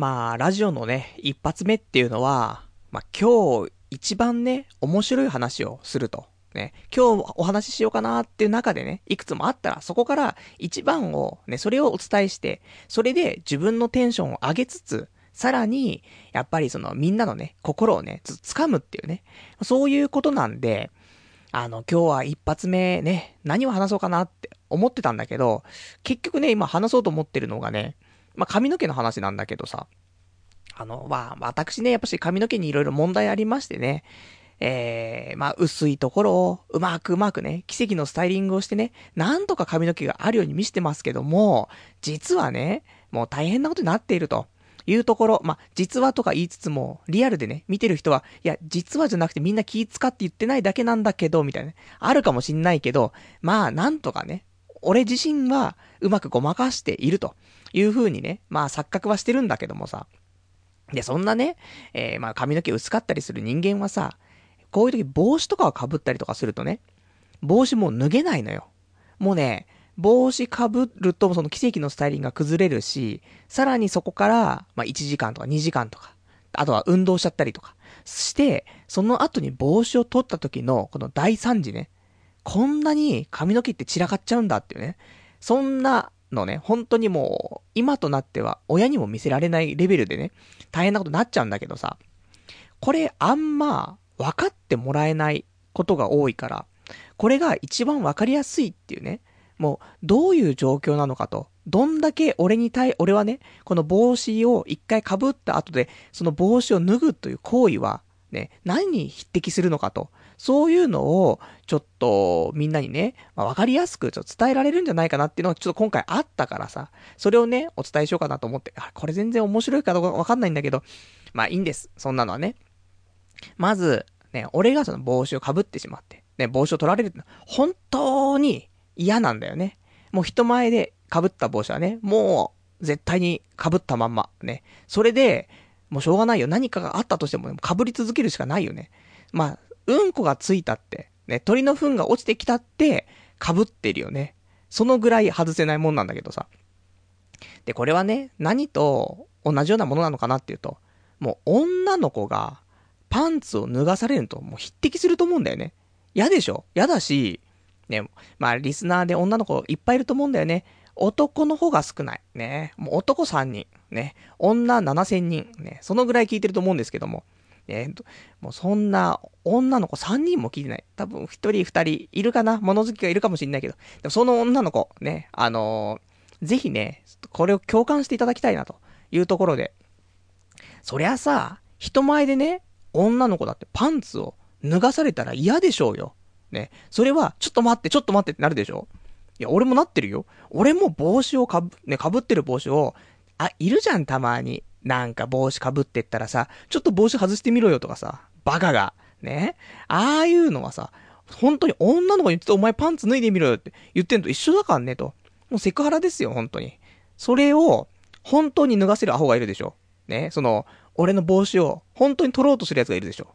まあ、ラジオのね、一発目っていうのは、まあ今日一番ね、面白い話をすると。ね、今日お話ししようかなっていう中でね、いくつもあったら、そこから一番を、ね、それをお伝えして、それで自分のテンションを上げつつ、さらに、やっぱりそのみんなのね、心をね、つ、掴むっていうね、そういうことなんで、あの、今日は一発目ね、何を話そうかなって思ってたんだけど、結局ね、今話そうと思ってるのがね、まあ、髪の毛の話なんだけどさ、あの、まあ、私ね、やっぱし髪の毛に色々問題ありましてね、えー、まあ、薄いところをうまくうまくね、奇跡のスタイリングをしてね、なんとか髪の毛があるように見せてますけども、実はね、もう大変なことになっていると。いうところ、まあ、実はとか言いつつも、リアルでね、見てる人は、いや、実はじゃなくてみんな気使って言ってないだけなんだけど、みたいな、ね、あるかもしんないけど、まあ、なんとかね、俺自身はうまくごまかしているという風にね、まあ錯覚はしてるんだけどもさ。で、そんなね、えー、まあ髪の毛薄かったりする人間はさ、こういう時帽子とかを被ったりとかするとね、帽子もう脱げないのよ。もうね、帽子被るとその奇跡のスタイリングが崩れるし、さらにそこから、まあ1時間とか2時間とか、あとは運動しちゃったりとか、して、その後に帽子を取った時のこの大惨事ね、こんなに髪の毛って散らかっちゃうんだっていうね、そんなのね、本当にもう、今となっては親にも見せられないレベルでね、大変なことになっちゃうんだけどさ、これあんま分かってもらえないことが多いから、これが一番分かりやすいっていうね、もう、どういう状況なのかと、どんだけ俺に対、俺はね、この帽子を一回被った後で、その帽子を脱ぐという行為は、ね、何に匹敵するのかと。そういうのを、ちょっと、みんなにね、まあ、わかりやすく、ちょっと伝えられるんじゃないかなっていうのが、ちょっと今回あったからさ、それをね、お伝えしようかなと思って、あ、これ全然面白いかどうかわかんないんだけど、まあいいんです。そんなのはね。まず、ね、俺がその帽子をかぶってしまって、ね、帽子を取られるって本当に嫌なんだよね。もう人前で被った帽子はね、もう、絶対に被ったまんま、ね。それで、もうしょうがないよ。何かがあったとしても、被り続けるしかないよね。まあ、うんこがついたって、ね、鳥の糞が落ちてきたって、被ってるよね。そのぐらい外せないもんなんだけどさ。で、これはね、何と同じようなものなのかなっていうと、もう女の子がパンツを脱がされるともう匹敵すると思うんだよね。嫌でしょ？嫌だし、ね、まあリスナーで女の子いっぱいいると思うんだよね。男の方が少ない。ね。もう男3人。ね。女7000人。ね。そのぐらい聞いてると思うんですけども。ね、もうそんな女の子3人も聞いてない。多分1人2人いるかな物好きがいるかもしんないけど。でもその女の子、ね、あのー、ぜひね、これを共感していただきたいなというところで。そりゃさ、人前でね、女の子だってパンツを脱がされたら嫌でしょうよ。ね。それは、ちょっと待って、ちょっと待ってってなるでしょいや、俺もなってるよ。俺も帽子をかぶ、ね、かぶってる帽子を、あ、いるじゃん、たまに。なんか帽子かぶってったらさ、ちょっと帽子外してみろよとかさ、バカが。ね。ああいうのはさ、本当に女の子に言ってお前パンツ脱いでみろよって言ってんと一緒だからねと。もうセクハラですよ、本当に。それを、本当に脱がせるアホがいるでしょ。ね。その、俺の帽子を本当に取ろうとする奴がいるでしょ。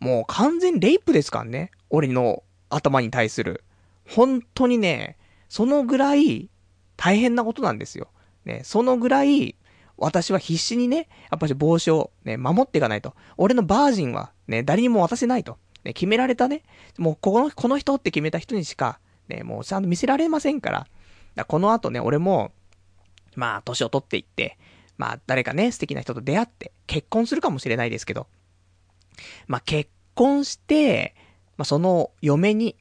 もう完全レイプですからね。俺の頭に対する。本当にね、そのぐらい大変なことなんですよ。ね。そのぐらい私は必死にね、やっぱり帽子をね、守っていかないと。俺のバージンはね、誰にも渡せないと。ね、決められたね、もうこの、この人って決めた人にしか、ね、もうちゃんと見せられませんから。だこの後ね、俺も、まあ、年を取っていって、まあ、誰かね、素敵な人と出会って、結婚するかもしれないですけど、まあ、結婚して、まあ、その嫁に、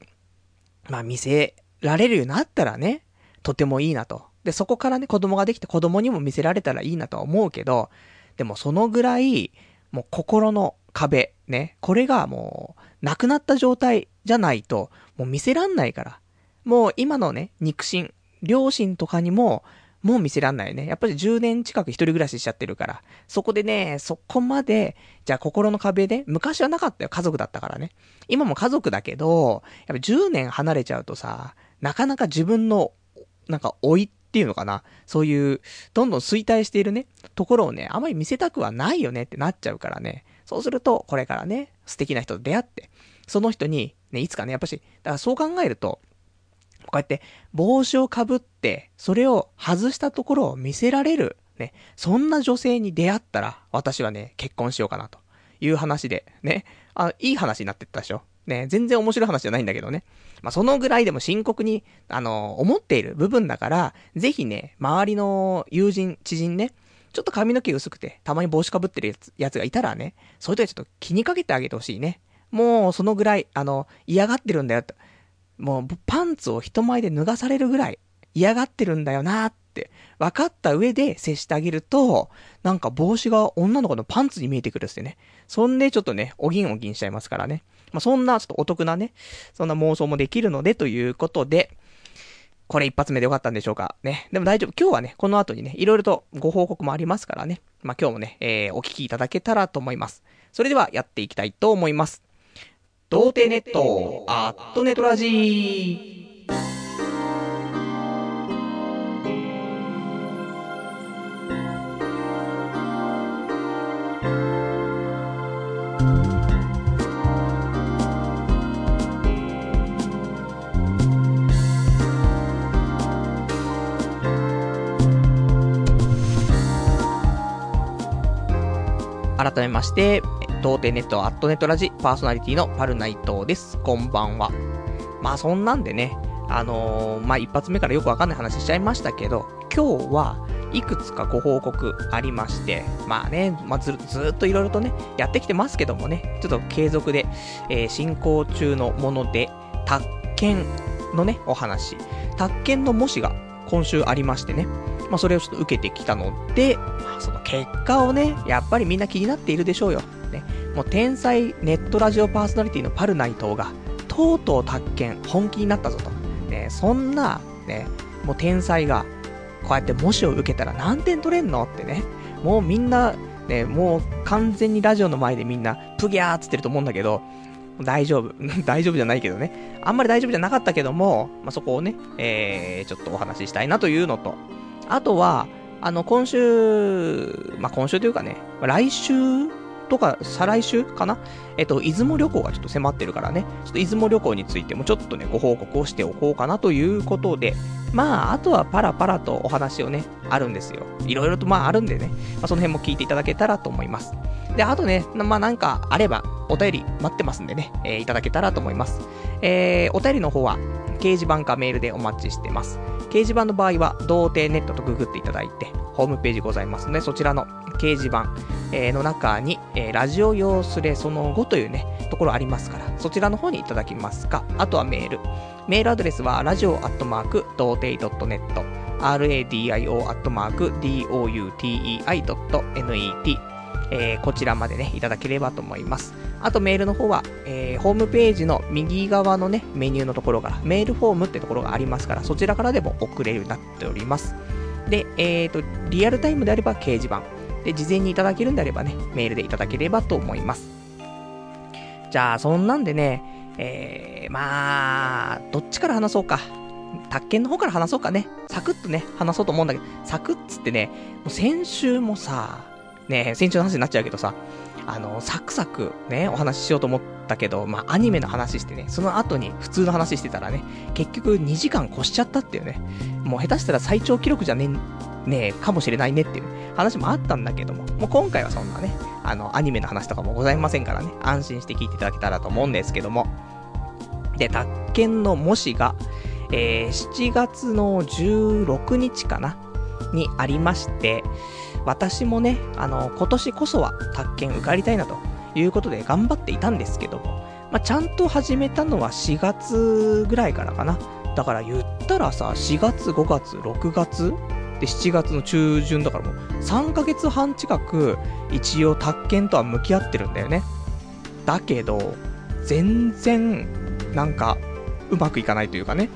まあ、見せられるようになったらね、とてもいいなと。で、そこからね、子供ができて子供にも見せられたらいいなとは思うけど、でもそのぐらい、もう心の壁、ね、これがもう、なくなった状態じゃないと、もう見せらんないから。もう今のね、肉親、両親とかにも、もう見せらんないよね。やっぱり10年近く一人暮らししちゃってるから。そこでね、そこまで、じゃあ心の壁で、昔はなかったよ。家族だったからね。今も家族だけど、やっぱ10年離れちゃうとさ、なかなか自分の、なんか老いっていうのかな。そういう、どんどん衰退しているね、ところをね、あまり見せたくはないよねってなっちゃうからね。そうすると、これからね、素敵な人と出会って、その人に、ね、いつかね、やっぱし、だからそう考えると、こうやって帽子をかぶって、それを外したところを見せられるね。そんな女性に出会ったら、私はね、結婚しようかなという話で、ね。あ、いい話になってったでしょ。ね、全然面白い話じゃないんだけどね。まあ、そのぐらいでも深刻に、あの、思っている部分だから、ぜひね、周りの友人、知人ね、ちょっと髪の毛薄くて、たまに帽子かぶってるやつやつがいたらね、そういう時はちょっと気にかけてあげてほしいね。もう、そのぐらい、あの、嫌がってるんだよ。もう、パンツを人前で脱がされるぐらい、嫌がってるんだよなっって、分かった上で接してあげると、なんか帽子が女の子のパンツに見えてくるってね。そんでちょっとね、おぎんおぎんしちゃいますからね。まあ、そんなちょっとお得なね、そんな妄想もできるのでということで、これ一発目でよかったんでしょうかね。でも大丈夫。今日はね、この後にね、いろいろとご報告もありますからね。まあ、今日もね、えー、お聞きいただけたらと思います。それではやっていきたいと思います。童貞ネット、アットネトラジー。改めまして、童貞ネットアットネットラジパーソナリティのパルナイトです。こんばんは。まあそんなんでね、あのー、まあ一発目からよくわかんない話しちゃいましたけど、今日はいくつかご報告ありまして、まあね、まあずずっといろいろとね、やってきてますけどもね、ちょっと継続で、えー、進行中のもので、宅建のね、お話。宅建の模試が今週ありましてね、まあ、それをちょっと受けてきたので、まあ、その結果をね、やっぱりみんな気になっているでしょうよ。ね、もう天才ネットラジオパーソナリティのパルナイトが、とうとう宅建本気になったぞと。ね、そんな、ね、もう天才が、こうやって模試を受けたら何点取れんのってね、もうみんな、ね、もう完全にラジオの前でみんな、プギャーっつってると思うんだけど、大丈夫。大丈夫じゃないけどね。あんまり大丈夫じゃなかったけども、まあ、そこをね、えー、ちょっとお話ししたいなというのと、あとは、あの、今週、まあ、今週というかね、来週とか、再来週かな？えっと、出雲旅行がちょっと迫ってるからね、ちょっと出雲旅行についてもちょっとね、ご報告をしておこうかなということで、まあ、あとはパラパラとお話をね、あるんですよ。いろいろとまああるんでね、まあ、その辺も聞いていただけたらと思います。で、あとね、まあなんかあれば、お便り待ってますんでね、えー、いただけたらと思います。えー、お便りの方は、掲示板かメールでお待ちしてます。掲示板の場合は、童貞ネットとググっていただいて、ホームページございますので、そちらの掲示板、え、の中に、え、ラジオ用スレその後というね、ところありますから、そちらの方にいただきますか、あとはメール。メールアドレスは、ラジオアットマーク、童貞 .net、radio アットマーク、doutei.net、えー、こちらまでね、いただければと思います。あとメールの方は、えー、ホームページの右側のね、メニューのところから、メールフォームってところがありますから、そちらからでも送れるようになっております。で、えっ、ー、と、リアルタイムであれば掲示板。で、事前にいただけるんであればね、メールでいただければと思います。じゃあ、そんなんでね、えー、まあ、どっちから話そうか。宅建の方から話そうかね。サクッとね、話そうと思うんだけど、サクッつってね、もう先週もさ、ね、先週の話になっちゃうけどさ、あの、サクサクね、お話ししようと思ったけど、まあ、アニメの話してね、その後に普通の話してたらね、結局2時間越しちゃったっていうね、もう下手したら最長記録じゃねねえ、かもしれないねっていう、話もあったんだけども、もう今回はそんなね、あの、アニメの話とかもございませんからね、安心して聞いていただけたらと思うんですけども。で、宅建の模試が、えー、7月の16日かな？にありまして、私もね、あの、今年こそは宅建受かりたいなということで頑張っていたんですけども、まあ、ちゃんと始めたのは4月ぐらいからかな。だから言ったらさ、4月、5月、6月で、7月の中旬だからもう3ヶ月半近く一応宅建とは向き合ってるんだよね。だけど、全然なんかうまくいかないというかね、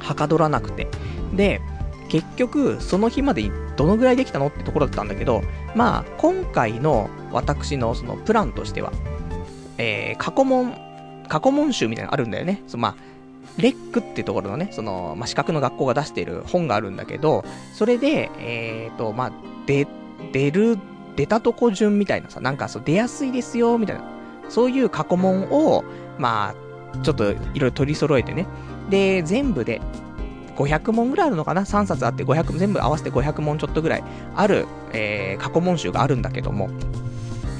はかどらなくて。で、結局、その日までどのぐらいできたのってところだったんだけど、まあ、今回の私のそのプランとしては、えー、過去問、過去問集みたいなのあるんだよね。そのまあ、レックっていうところのね、その、まあ、資格の学校が出している本があるんだけど、それで、えっ、ー、と、まあ、で、出る、出たとこ順みたいなさ、なんかそう、出やすいですよ、みたいな。そういう過去問を、まあ、ちょっといろいろ取り揃えてね。で、全部で500問ぐらいあるのかな ?3 冊あって500、全部合わせて500問ちょっとぐらいある、えー、過去問集があるんだけども、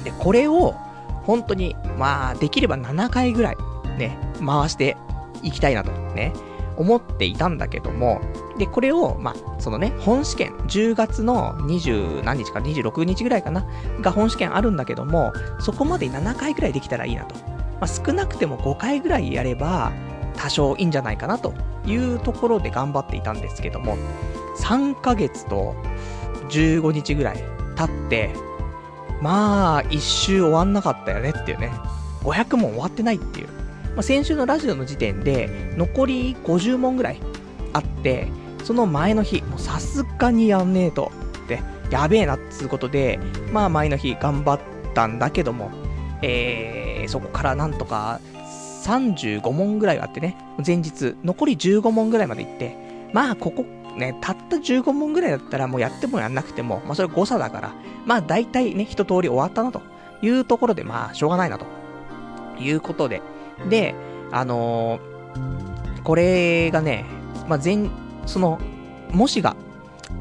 で、これを、本当に、まあ、できれば7回ぐらい、ね、回していきたいなと、ね、思っていたんだけども、で、これを、まあ、そのね、本試験、10月の20何日か、26日ぐらいかな、が本試験あるんだけども、そこまで7回ぐらいできたらいいなと。まあ、少なくても5回ぐらいやれば、多少いいんじゃないかなというところで頑張っていたんですけども、3ヶ月と15日ぐらい経って、まあ、一周終わんなかったよねっていうね。500問終わってないっていう。まあ、先週のラジオの時点で、残り50問ぐらいあって、その前の日、もうさすがにやんねえと、で、やべえなっつうことで、まあ前の日頑張ったんだけども、えー、そこからなんとか35問ぐらいあってね、前日、残り15問ぐらいまで行って、まあここね、たった15問ぐらいだったらもうやってもやんなくても、まあそれ誤差だから、まあ大体ね、一通り終わったなというところで、まあしょうがないなということで。で、あのー、これがね、まあ前、その、模試が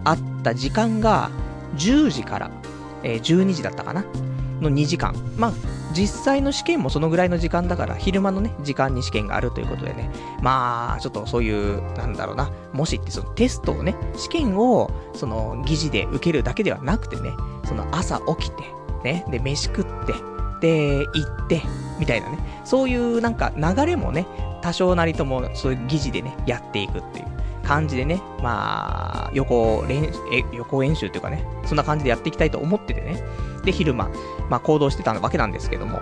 あった時間が10時から、えー、12時だったかなの2時間。まあ、実際の試験もそのぐらいの時間だから、昼間のね、時間に試験があるということでね、まあ、ちょっとそういう、なんだろうな、もしってそのテストをね、試験を、その、疑似で受けるだけではなくてね、その朝起きて、ね、で、飯食って、で、行って、みたいなね、そういうなんか流れもね、多少なりともそういう疑似でね、やっていくっていう感じでね、まあ、横練、え、横演習っていうかね、そんな感じでやっていきたいと思っててね、で、昼間、まあ、行動してたわけなんですけども。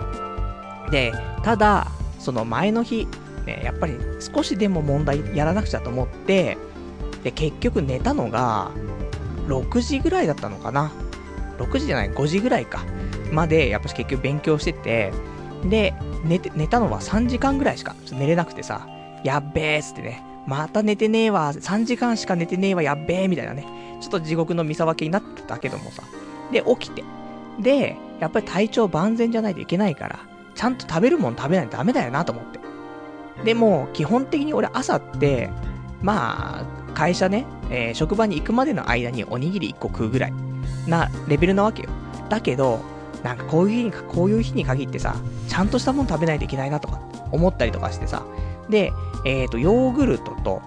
で、ただ、その前の日、ね、やっぱり少しでも問題やらなくちゃと思って、で、結局寝たのが、6時ぐらいだったのかな。6時じゃない、5時ぐらいか。まで、やっぱし結局勉強してて、で、寝て、寝たのは3時間ぐらいしか寝れなくてさ、やっべーっつってね、また寝てねえわ、3時間しか寝てねえわ、やっべーみたいなね、ちょっと地獄の見さ分けになってたけどもさ。で、起きて、で、やっぱり体調万全じゃないといけないから、ちゃんと食べるもん食べないとダメだよなと思って。でも、基本的に俺朝って、まあ、会社ね、えー、職場に行くまでの間におにぎり1個食うぐらいなレベルなわけよ。だけど、なんかこういう日に、こういう日に限ってさ、ちゃんとしたもん食べないといけないなとか思ったりとかしてさ。で、えっ、ー、と、ヨーグルトと、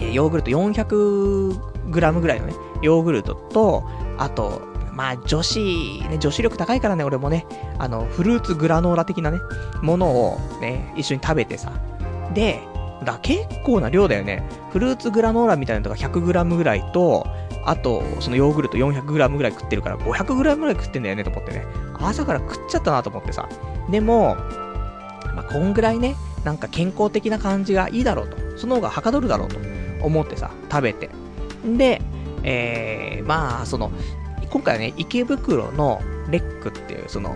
えー、ヨーグルト 400g ぐらいのね、ヨーグルトと、あと、まあ女子、ね、女子力高いからね、俺もね、あの、フルーツグラノーラ的なね、ものをね、一緒に食べてさ。で、だ結構な量だよね。フルーツグラノーラみたいなのとか 100g ぐらいと、あと、そのヨーグルト 400g ぐらい食ってるから 500g ぐらい食ってんだよねと思ってね。朝から食っちゃったなと思ってさ。でも、まあ、こんぐらいね、なんか健康的な感じがいいだろうと。その方がはかどるだろうと思ってさ、食べて。で、えー、まあ、その、今回はね、池袋のレックっていう、その、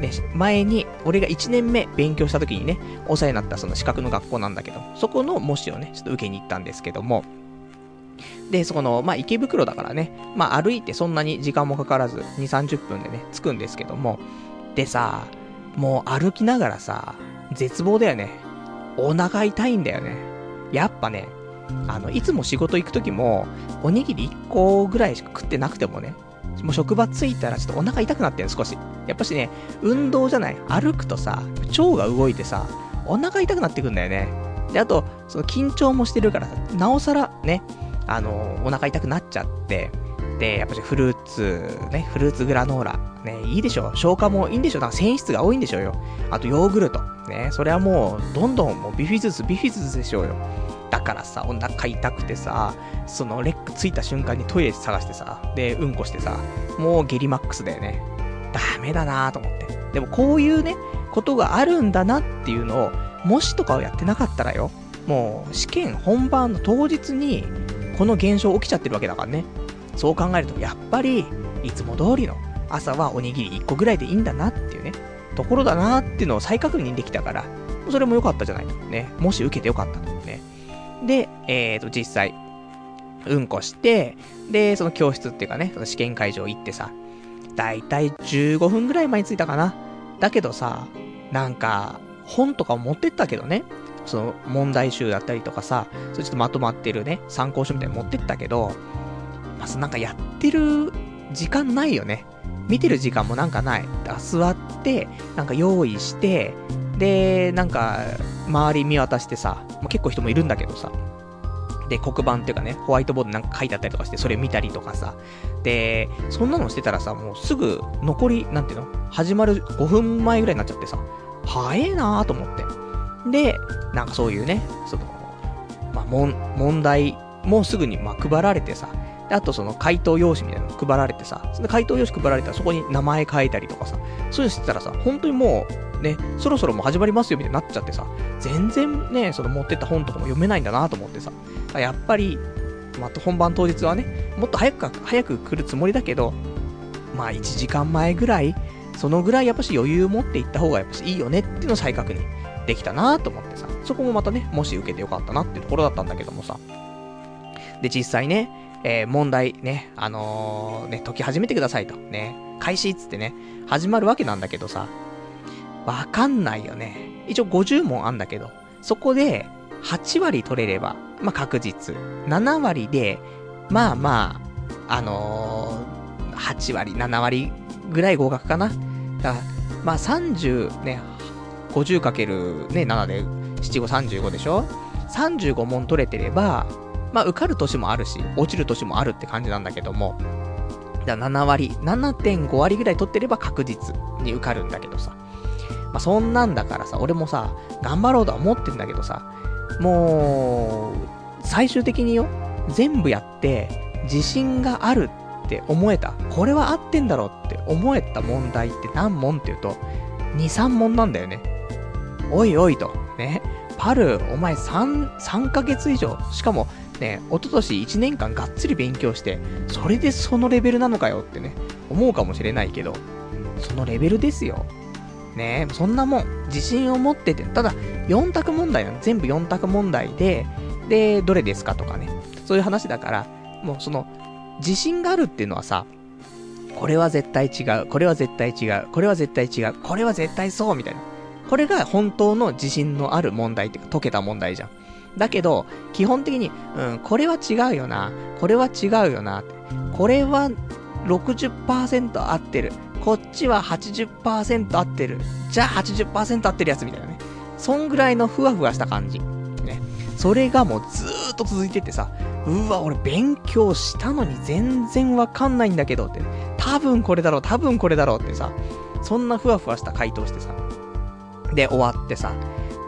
ね、前に、俺が1年目勉強した時にね、お世話になったその資格の学校なんだけど、そこの模試をね、ちょっと受けに行ったんですけども、で、そこの、まあ、池袋だからね、まあ、歩いてそんなに時間もかからず、2、30分でね、着くんですけども、でさ、もう歩きながらさ、絶望だよね。お腹痛いんだよね。やっぱね、あの、いつも仕事行く時も、おにぎり1個ぐらいしか食ってなくてもね、もう職場着いたらちょっとお腹痛くなってる少し。やっぱしね、運動じゃない。歩くとさ、腸が動いてさ、お腹痛くなってくんだよね。で、あと、その緊張もしてるからさ、なおさらね、あのお腹痛くなっちゃって、で、やっぱしフルーツ、ね、フルーツグラノーラ、ね、いいでしょ。消化もいいんでしょ。なんか繊維質が多いんでしょうよ。あとヨーグルト。ね、それはもう、どんどんもうビフィズス、ビフィズスでしょうよ。だからさ、お腹痛くてさ、そのレックついた瞬間にトイレ探してさ、で、うんこしてさ、もうゲリマックスだよね。ダメだなと思って。でもこういうね、ことがあるんだなっていうのを、もしとかをやってなかったらよ、もう試験本番の当日に、この現象起きちゃってるわけだからね。そう考えると、やっぱり、いつも通りの朝はおにぎり1個ぐらいでいいんだなっていうね、ところだなっていうのを再確認できたから、それも良かったじゃないね。もし受けて良かったとね。で、えーと、実際、うんこして、で、その教室っていうかね、その試験会場行ってさ、だいたい15分ぐらい前に着いたかな。だけどさ、なんか、本とか持ってったけどね、その問題集だったりとかさ、それちょっとまとまってるね、参考書みたいに持ってったけど、まずなんかやってる時間ないよね。見てる時間もなんかない。座って、なんか用意して、で、なんか、周り見渡してさ、結構人もいるんだけどさ、で、黒板っていうかね、ホワイトボードなんか書いてあったりとかして、それ見たりとかさ、で、そんなのしてたらさ、もうすぐ残り、なんていうの？始まる5分前ぐらいになっちゃってさ、早えなーと思って。で、なんかそういうね、その、まあ、問題もすぐにま配られてさ、あとその回答用紙みたいなの配られてさ、その回答用紙配られたらそこに名前書いたりとかさ、そういうのしてたらさ、本当にもう、ね、そろそろもう始まりますよみたいになっちゃってさ、全然ね、その持ってった本とかも読めないんだなと思ってさ、やっぱり、まあ、本番当日はね、もっと早く早く来るつもりだけど、まあ1時間前ぐらい、そのぐらいやっぱし余裕を持っていった方がやっぱしいいよねっていうのを再確認できたなと思ってさ、そこもまたね、もし受けてよかったなっていうところだったんだけどもさ。で、実際ね、えー、問題ね、あのー、ね、解き始めてくださいと。ね、開始っつってね、始まるわけなんだけどさ、わかんないよね。一応50問あんだけど、そこで8割取れれば、まあ、確実。7割で、まあまあ、あのー、8割、7割ぐらい合格かな。だから、まあ30ね、50かけるね、7で、7、5、35でしょ ?35 問取れてれば、まあ、受かる年もあるし、落ちる年もあるって感じなんだけども、だ7割、7.5割ぐらい取ってれば確実に受かるんだけどさ。まあ、そんなんだからさ、俺もさ、頑張ろうとは思ってんだけどさ、もう、最終的によ、全部やって、自信があるって思えた。これは合ってんだろうって思えた問題って何問って言うと、2、3問なんだよね。おいおいと。ね。パル、お前3、3ヶ月以上、しかもね、一昨年1年間がっつり勉強して、それでそのレベルなのかよってね、思うかもしれないけど、そのレベルですよ。ねそんなもん、自信を持ってて、ただ、4択問題なの。全部4択問題で、で、どれですかとかね。そういう話だから、もうその、自信があるっていうのはさ、これは絶対違う、これは絶対違う、これは絶対違う、これは絶対そう、みたいな。これが本当の自信のある問題っていうか、解けた問題じゃん。だけど、基本的に、うん、これは違うよな、これは違うよな、これは60%合ってる、こっちは80%合ってる、じゃあ80%合ってるやつみたいなね。そんぐらいのふわふわした感じ。ね。それがもうずーっと続いててさ、うわ、俺勉強したのに全然わかんないんだけどって、多分これだろう、多分これだろうってさ、そんなふわふわした回答してさ、で、終わってさ、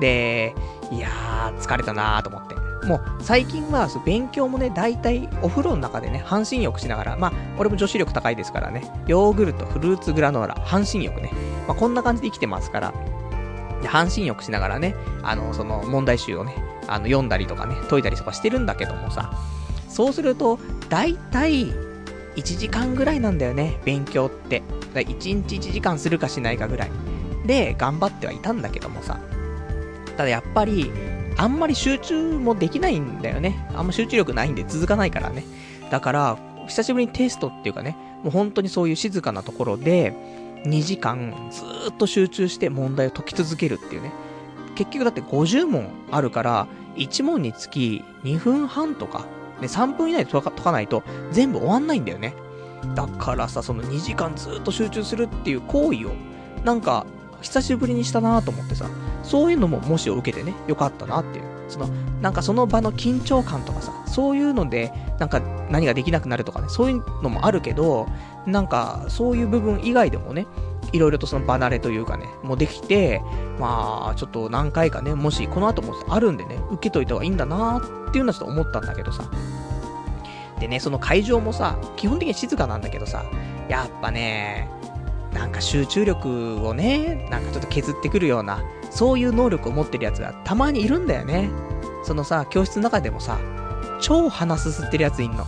で、いやー、疲れたなーと思って。もう、最近は、勉強もね、大体、お風呂の中でね、半身浴しながら、まあ、俺も女子力高いですからね、ヨーグルト、フルーツグラノーラ、半身浴ね、まあ、こんな感じで生きてますから、で、半身浴しながらね、あの、その、問題集をね、あの、読んだりとかね、解いたりとかしてるんだけどもさ、そうすると、大体、1時間ぐらいなんだよね、勉強って。だ1日1時間するかしないかぐらい。で、頑張ってはいたんだけどもさ。ただやっぱり、あんまり集中もできないんだよね。あんま集中力ないんで続かないからね。だから、久しぶりにテストっていうかね、もう本当にそういう静かなところで、2時間ずっと集中して問題を解き続けるっていうね。結局だって50問あるから、1問につき2分半とか、ね、3分以内で解かないと全部終わんないんだよね。だからさ、その2時間ずっと集中するっていう行為を、なんか、久しぶりにしたなと思ってさ、そういうのももしを受けてね、よかったなっていう。その、なんかその場の緊張感とかさ、そういうので、なんか何ができなくなるとかね、そういうのもあるけど、なんかそういう部分以外でもね、いろいろとその離れというかね、もうできて、まあ、ちょっと何回かね、もしこの後もあるんでね、受けといた方がいいんだなっていうのはちょっと思ったんだけどさ。でね、その会場もさ、基本的に静かなんだけどさ、やっぱね、なんか集中力をね、なんかちょっと削ってくるような、そういう能力を持ってるやつがたまにいるんだよね。そのさ、教室の中でもさ、超鼻すすってるやついんの。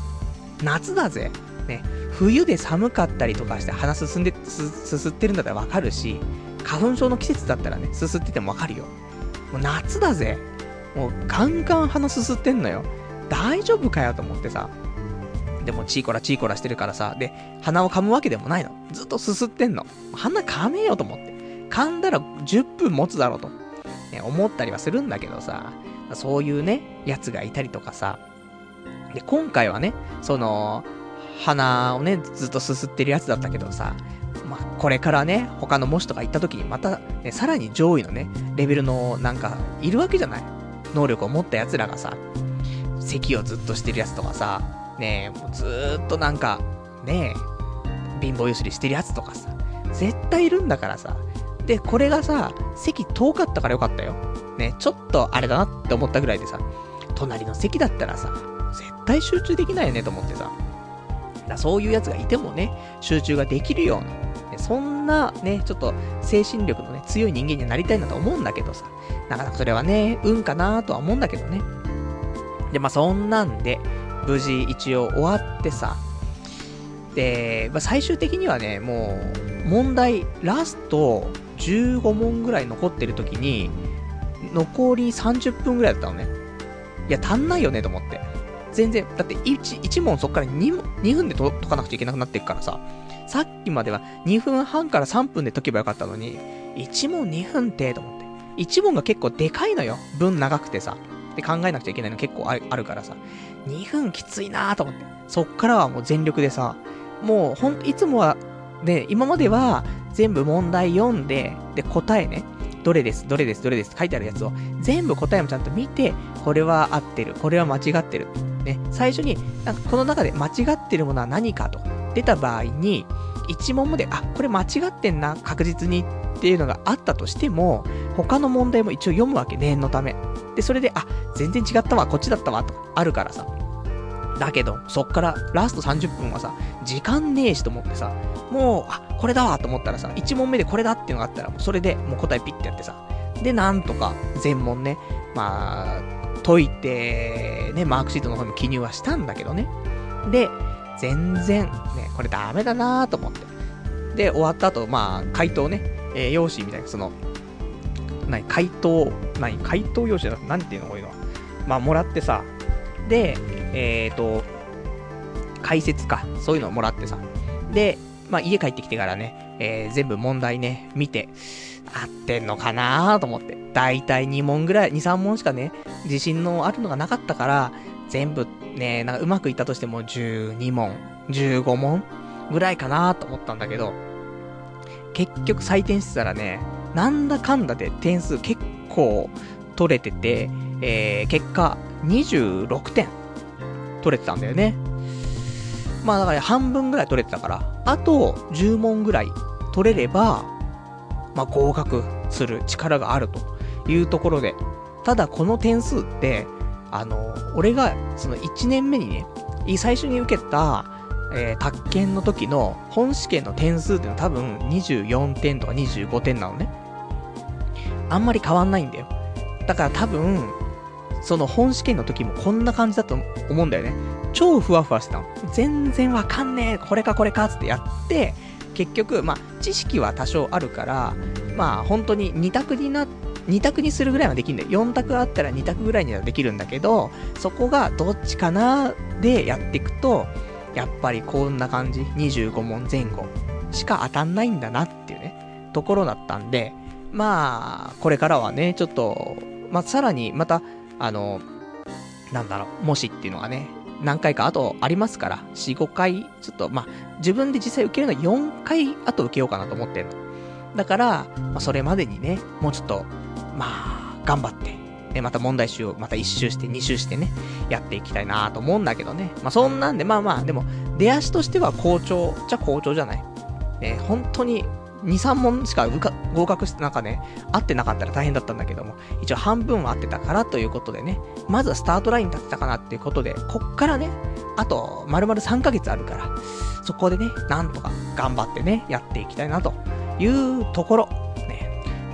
夏だぜ。ね、冬で寒かったりとかして鼻すすんで、す、すすってるんだったらわかるし、花粉症の季節だったらね、すすっててもわかるよ。もう夏だぜ。もうガンガン鼻すすってんのよ。大丈夫かよと思ってさ。でもチーコラチーコラしてるからさ、で、鼻を噛むわけでもないの。ずっとすすってんの。鼻噛めよと思って。噛んだら10分持つだろうと。ね、思ったりはするんだけどさ、そういうね、やつがいたりとかさ、で、今回はね、その、鼻をね、ずっとすすってるやつだったけどさ、まあ、これからね、他の模試とか行った時にまた、ね、さらに上位のね、レベルのなんか、いるわけじゃない能力を持った奴らがさ、咳をずっとしてるやつとかさ、ねえ、もうずーっとなんか、ねえ、貧乏ゆすりしてるやつとかさ、絶対いるんだからさ。で、これがさ、席遠かったからよかったよ。ね、ちょっとあれだなって思ったぐらいでさ、隣の席だったらさ、絶対集中できないよねと思ってさ。だそういうやつがいてもね、集中ができるような、ね、そんなね、ちょっと精神力のね、強い人間になりたいなと思うんだけどさ、なかなかそれはね、運かなとは思うんだけどね。で、まあそんなんで、無事一応終わってさ、で、まあ、最終的にはね、もう、問題、ラスト15問ぐらい残ってる時に、残り30分ぐらいだったのね。いや、足んないよねと思って。全然、だって 1, 1問そっから 2, 2分で解かなくちゃいけなくなってるからさ、さっきまでは2分半から3分で解けばよかったのに、1問2分ってと思って。1問が結構でかいのよ。分長くてさ。で考えなくちゃいけないの結構あるからさ。2分きついなーと思って。そっからはもう全力でさ、もうほんと、いつもは、ね、今までは全部問題読んで、で、答えね、どれです、どれです、どれですって書いてあるやつを、全部答えもちゃんと見て、これは合ってる、これは間違ってる。ね、最初に、なんかこの中で間違ってるものは何かと出た場合に、1問目で、あ、これ間違ってんな、確実にっていうのがあったとしても、他の問題も一応読むわけ、念のため。で、それで、あ、全然違ったわ、こっちだったわ、とか、あるからさ。だけど、そっからラスト30分はさ、時間ねえしと思ってさ、もう、あ、これだわと思ったらさ、1問目でこれだっていうのがあったら、それでもう答えピッてやってさ、で、なんとか全問ね、まあ、解いて、ね、マークシートの方に記入はしたんだけどね。で、全然、ね、これダメだなーと思って。で、終わった後、まあ、回答ね、えー、用紙みたいな、その、何、回答、何、回答用紙だなんていうのこういうのは。まあ、もらってさ、で、えっ、ー、と、解説か、そういうのをもらってさ。で、まあ、家帰ってきてからね、えー、全部問題ね、見て、合ってんのかなと思って。だいたい2問ぐらい、2、3問しかね、自信のあるのがなかったから、全部ね、なんかうまくいったとしても12問、15問ぐらいかなと思ったんだけど、結局採点してたらね、なんだかんだで点数結構取れてて、えー、結果26点取れてたんだよね。まあだから半分ぐらい取れてたから、あと10問ぐらい取れれば、まあ合格する力があるというところで、ただこの点数って、あの、俺がその1年目にね、最初に受けた、えー、宅建の時の本試験の点数っていうのは多分24点とか25点なのね。あんまり変わんないんだよ。だから多分、その本試験の時もこんな感じだと思うんだよね。超ふわふわしてたの。全然わかんねえ、これかこれかつってやって、結局、まあ、知識は多少あるから、まあ、本当に2択になっ、2択にするぐらいはできるんだよ。4択あったら2択ぐらいにはできるんだけど、そこがどっちかなでやっていくと、やっぱりこんな感じ、25問前後しか当たんないんだなっていうね、ところだったんで、まあ、これからはね、ちょっと、まあ、さらに、また、あの、なんだろう、もしっていうのがね、何回かあとありますから、4、5回、ちょっと、まあ、自分で実際受けるのは4回後受けようかなと思ってんの。だから、まあ、それまでにね、もうちょっと、まあ、頑張って、ね、また問題集をまた1周して2周してね、やっていきたいなと思うんだけどね。まあ、そんなんで、まあまあ、でも、出足としては好調じゃ好調じゃない。ね、本当に2、3問しか合格して、なんかね、合ってなかったら大変だったんだけども、一応半分は合ってたからということでね、まずはスタートラインに立ってたかなっていうことで、こっからね、あと、丸々3ヶ月あるから、そこでね、なんとか頑張ってね、やっていきたいなというところ。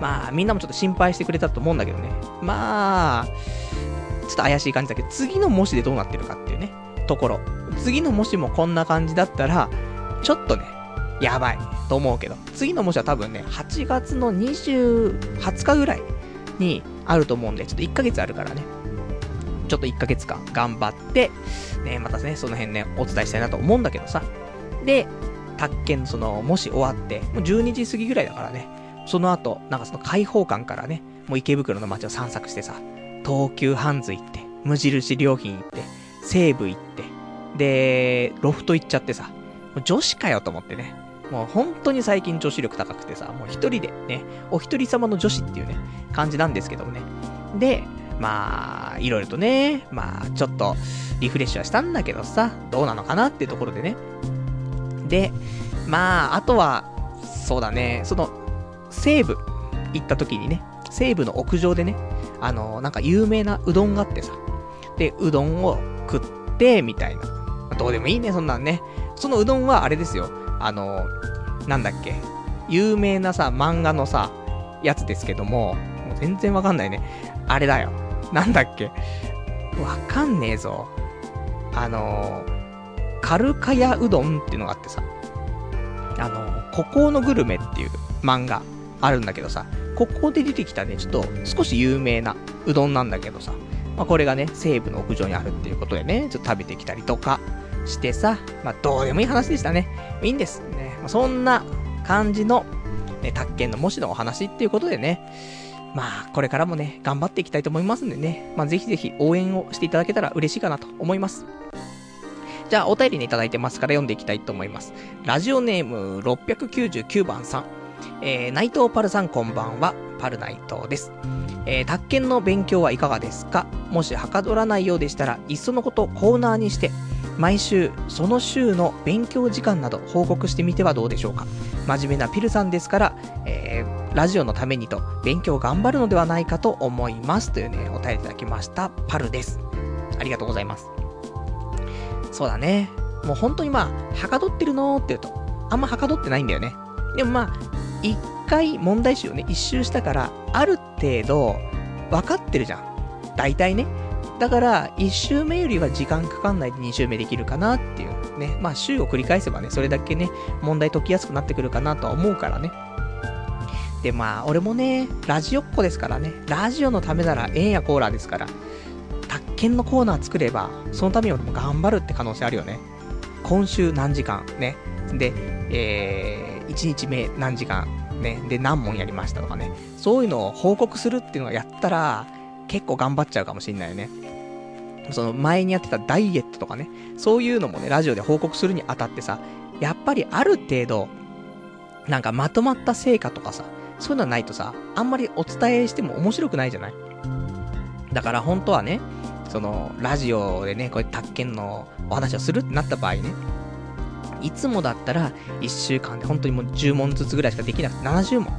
まあ、みんなもちょっと心配してくれたと思うんだけどね。まあ、ちょっと怪しい感じだけど、次の模試でどうなってるかっていうね、ところ。次の模試もこんな感じだったら、ちょっとね、やばいと思うけど、次の模試は多分ね、8月の20、20日ぐらいにあると思うんで、ちょっと1ヶ月あるからね、ちょっと1ヶ月間頑張って、ね、またね、その辺ね、お伝えしたいなと思うんだけどさ。で、宅建、その、もし終わって、もう12時過ぎぐらいだからね、その後、なんかその開放感からね、もう池袋の街を散策してさ、東急ハンズ行って、無印良品行って、西武行って、で、ロフト行っちゃってさ、もう女子かよと思ってね。もう本当に最近女子力高くてさ、もう一人でね、お一人様の女子っていうね、感じなんですけどもね。で、まあ、いろいろとね、まあ、ちょっと、リフレッシュはしたんだけどさ、どうなのかなっていうところでね。で、まあ、あとは、そうだね、その、西部行った時にね、西部の屋上でね、あの、なんか有名なうどんがあってさ、で、うどんを食って、みたいな。どうでもいいね、そんなんね。そのうどんはあれですよ。あの、なんだっけ。有名なさ、漫画のさ、やつですけども、もう全然わかんないね。あれだよ。なんだっけ。わかんねえぞ。あのカルカヤうどんっていうのがあってさ、あの孤高のグルメっていう漫画あるんだけどさ、ここで出てきたね、ちょっと少し有名なうどんなんだけどさ、まあ、これがね、西部の屋上にあるっていうことでね、ちょっと食べてきたりとかしてさ、まあ、どうでもいい話でしたね。いいんですね。まあ、そんな感じの、ね、宅建の模試のお話っていうことでね、まあ、これからもね、頑張っていきたいと思いますんでね、まあ、ぜひぜひ応援をしていただけたら嬉しいかなと思います。じゃあ、お便りにいただいてますから読んでいきたいと思います。ラジオネーム699番さん。えー、内藤パルさんこんばんは。パル内藤です。えー、宅建の勉強はいかがですか？もしはかどらないようでしたら、いっそのことコーナーにして、毎週、その週の勉強時間など報告してみてはどうでしょうか？真面目なピルさんですから、えー、ラジオのためにと勉強頑張るのではないかと思います。というね、お便りいただきました。パルです。ありがとうございます。そうだね。もう本当にまあ、はかどってるのって言うと、あんまはかどってないんだよね。でもまあ、一回問題集をね、一周したから、ある程度、分かってるじゃん。大体ね。だから、一周目よりは時間かかんないで二周目できるかなっていうね。まあ、週を繰り返せばね、それだけね、問題解きやすくなってくるかなとは思うからね。で、まあ、俺もね、ラジオっ子ですからね。ラジオのためなら、えんやコーラですから。宅建のコーナー作れば、そのために俺も頑張るって可能性あるよね。今週何時間、ね。で、えー、1日目何時間、ね。で、何問やりましたとかね。そういうのを報告するっていうのをやったら、結構頑張っちゃうかもしんないよね。その前にやってたダイエットとかね。そういうのもね、ラジオで報告するにあたってさ、やっぱりある程度、なんかまとまった成果とかさ、そういうのはないとさ、あんまりお伝えしても面白くないじゃない？だから本当はね、その、ラジオでね、こういう宅建のお話をするってなった場合ね、いつもだったら、1週間で本当にもう10問ずつぐらいしかできなくて、70問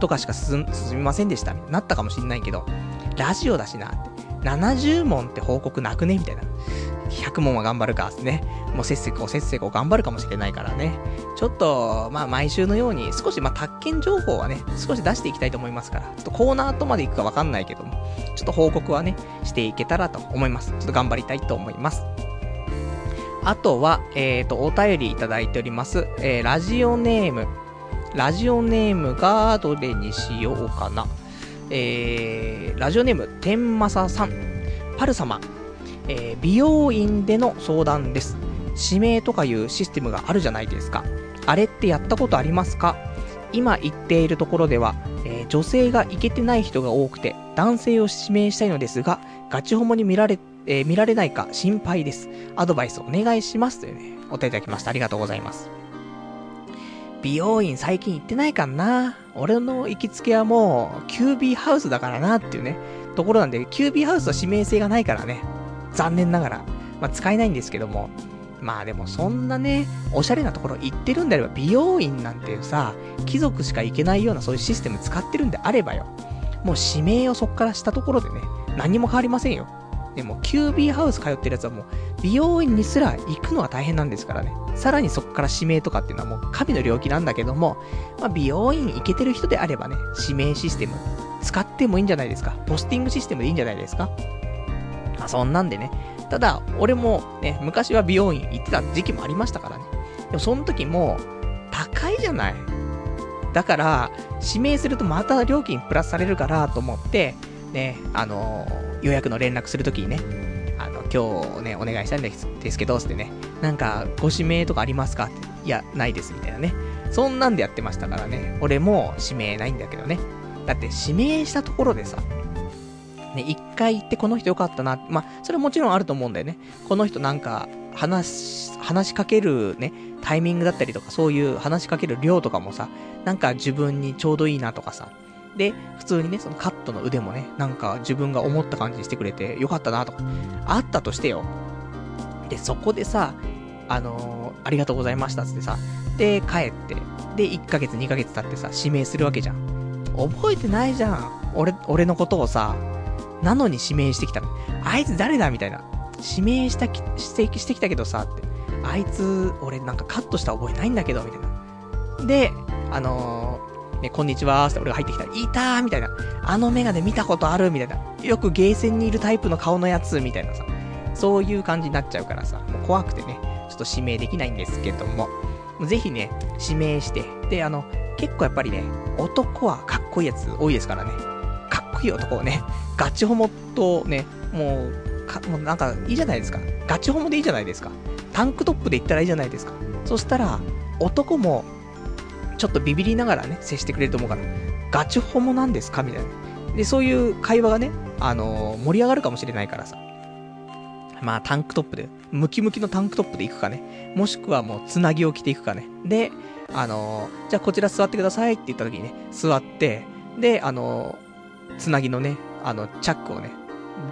とかしか進みませんでした、になったかもしんないけど、ラジオだしなって、70問って報告なくね？みたいな。100問は頑張るか、ね。もうせっせこせっせこ頑張るかもしれないからね。ちょっと、まあ毎週のように少し、まあ宅建情報はね、少し出していきたいと思いますから、ちょっとコーナーとまで行くかわかんないけども、ちょっと報告はね、していけたらと思います。ちょっと頑張りたいと思います。あとは、えっ、ー、と、お便りいただいております。えー、ラジオネーム。ラジオネームがどれにしようかな。えー、ラジオネーム、天正さん。パル様。えー、美容院での相談です。指名とかいうシステムがあるじゃないですか。あれってやったことありますか？今言っているところでは、えー、女性がいけてない人が多くて、男性を指名したいのですが、ガチホモに見られえー、見られないか心配です。アドバイスお願いします。というね、お手いただきました。ありがとうございます。美容院最近行ってないかな俺の行きつけはもう、キュービーハウスだからなっていうね、ところなんで、キュービーハウスは指名性がないからね、残念ながら、まあ、使えないんですけども、まあでもそんなね、おしゃれなところ行ってるんであれば、美容院なんてさ、貴族しか行けないようなそういうシステム使ってるんであればよ、もう指名をそっからしたところでね、何も変わりませんよ。でも、キュービーハウス通ってるやつはもう、美容院にすら行くのは大変なんですからね。さらにそこから指名とかっていうのはもう神の領域なんだけども、まあ、美容院行けてる人であればね、指名システム使ってもいいんじゃないですか。ポスティングシステムでいいんじゃないですか。あ、そんなんでね。ただ、俺もね、昔は美容院行ってた時期もありましたからね。でもその時も、高いじゃない。だから、指名するとまた料金プラスされるからと思って、ね、あの予約の連絡するときにね、あの、今日ね、お願いしたいんですですけど、つってね、なんか、ご指名とかありますか？って、いや、ないです、みたいなね。そんなんでやってましたからね。俺も指名ないんだけどね。だって指名したところでさ、ね、一回行ってこの人よかったな。まあ、それはもちろんあると思うんだよね。この人なんか、話、話しかけるね、タイミングだったりとか、そういう話しかける量とかもさ、なんか自分にちょうどいいなとかさ。で、普通にね、そのカットの腕もね、なんか自分が思った感じにしてくれてよかったなとか、あったとしてよ。で、そこでさ、あのー、ありがとうございましたっつってさ、で、帰って、で、1ヶ月2ヶ月経ってさ、指名するわけじゃん。覚えてないじゃん。俺、俺のことをさ、なのに指名してきたの。あいつ誰だ？みたいな。指名したき、してしてきたけどさ、って。あいつ、俺なんかカットした覚えないんだけど、みたいな。で、あのー、ね、こんにちはーって俺が入ってきたら、いたーみたいな。あのメガネ見たことあるみたいな。よくゲーセンにいるタイプの顔のやつみたいなさ。そういう感じになっちゃうからさ、もう怖くてね、ちょっと指名できないんですけども。ぜひね、指名して。で、あの、結構やっぱりね、男はかっこいいやつ多いですからね。かっこいい男をね、ガチホモとね、もう、か、もうなんかいいじゃないですか。ガチホモでいいじゃないですか。タンクトップで言ったらいいじゃないですか。そしたら、男も、ちょっとビビりながらね、接してくれると思うから、ガチホモなんですか？みたいな。で、そういう会話がね、あのー、盛り上がるかもしれないからさ。まあ、タンクトップで、ムキムキのタンクトップで行くかね。もしくはもう、つなぎを着ていくかね。で、あのー、じゃあこちら座ってくださいって言った時にね、座って、で、あのー、つなぎのね、あの、チャックをね、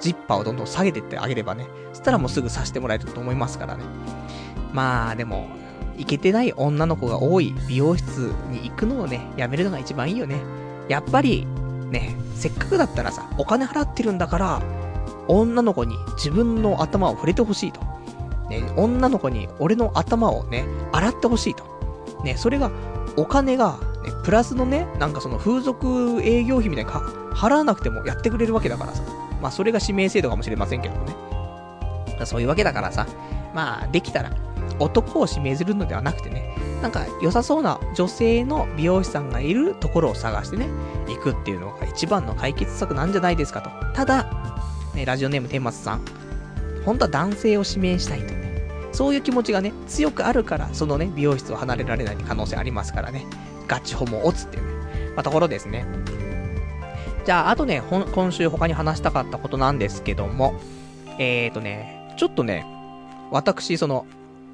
ジッパーをどんどん下げてってあげればね、そしたらもうすぐさしてもらえると思いますからね。まあ、でも、いけてない女の子が多い美容室に行くのをね、やめるのが一番いいよね。やっぱり、ね、せっかくだったらさ、お金払ってるんだから、女の子に自分の頭を触れてほしいと。ね、女の子に俺の頭をね、洗ってほしいと。ね、それが、お金が、ね、プラスのね、なんかその風俗営業費みたいなか、払わなくてもやってくれるわけだからさ。まあ、それが指名制度かもしれませんけどもね。そういうわけだからさ、まあ、できたら、男を指名するのではなくてね、なんか良さそうな女性の美容師さんがいるところを探してね、行くっていうのが一番の解決策なんじゃないですかと。ただ、ね、ラジオネーム天松さん、本当は男性を指名したいとね、そういう気持ちがね、強くあるから、そのね、美容室を離れられない可能性ありますからね、ガチホモオツっていうね、まあ、ところですね。じゃあ、あとね、今週他に話したかったことなんですけども、えーとね、ちょっとね、私、その、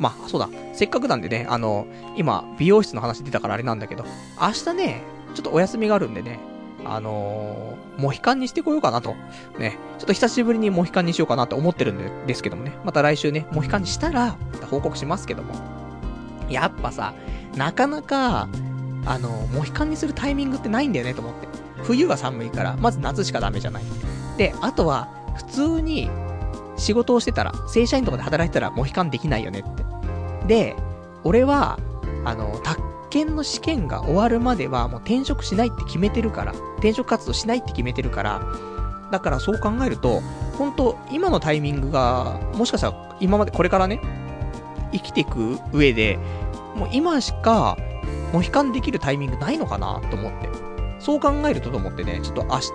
まあ、そうだ、せっかくなんでね、あの、今、美容室の話出たからあれなんだけど、明日ね、ちょっとお休みがあるんでね、あのー、モヒカンにしてこようかなと。ね、ちょっと久しぶりにモヒカンにしようかなと思ってるんですけどもね、また来週ね、モヒカンにしたら、報告しますけども。やっぱさ、なかなか、あの、モヒカンにするタイミングってないんだよねと思って。冬は寒いから、まず夏しかダメじゃない。で、あとは、普通に仕事をしてたら、正社員とかで働いてたらモヒカンできないよねって。で、俺は、あの、宅建の試験が終わるまではもう転職しないって決めてるから、転職活動しないって決めてるから、だからそう考えると、本当今のタイミングが、もしかしたら今までこれからね、生きていく上で、もう今しか、モヒカンできるタイミングないのかなと思って。そう考えるとと思ってね、ちょっと明日、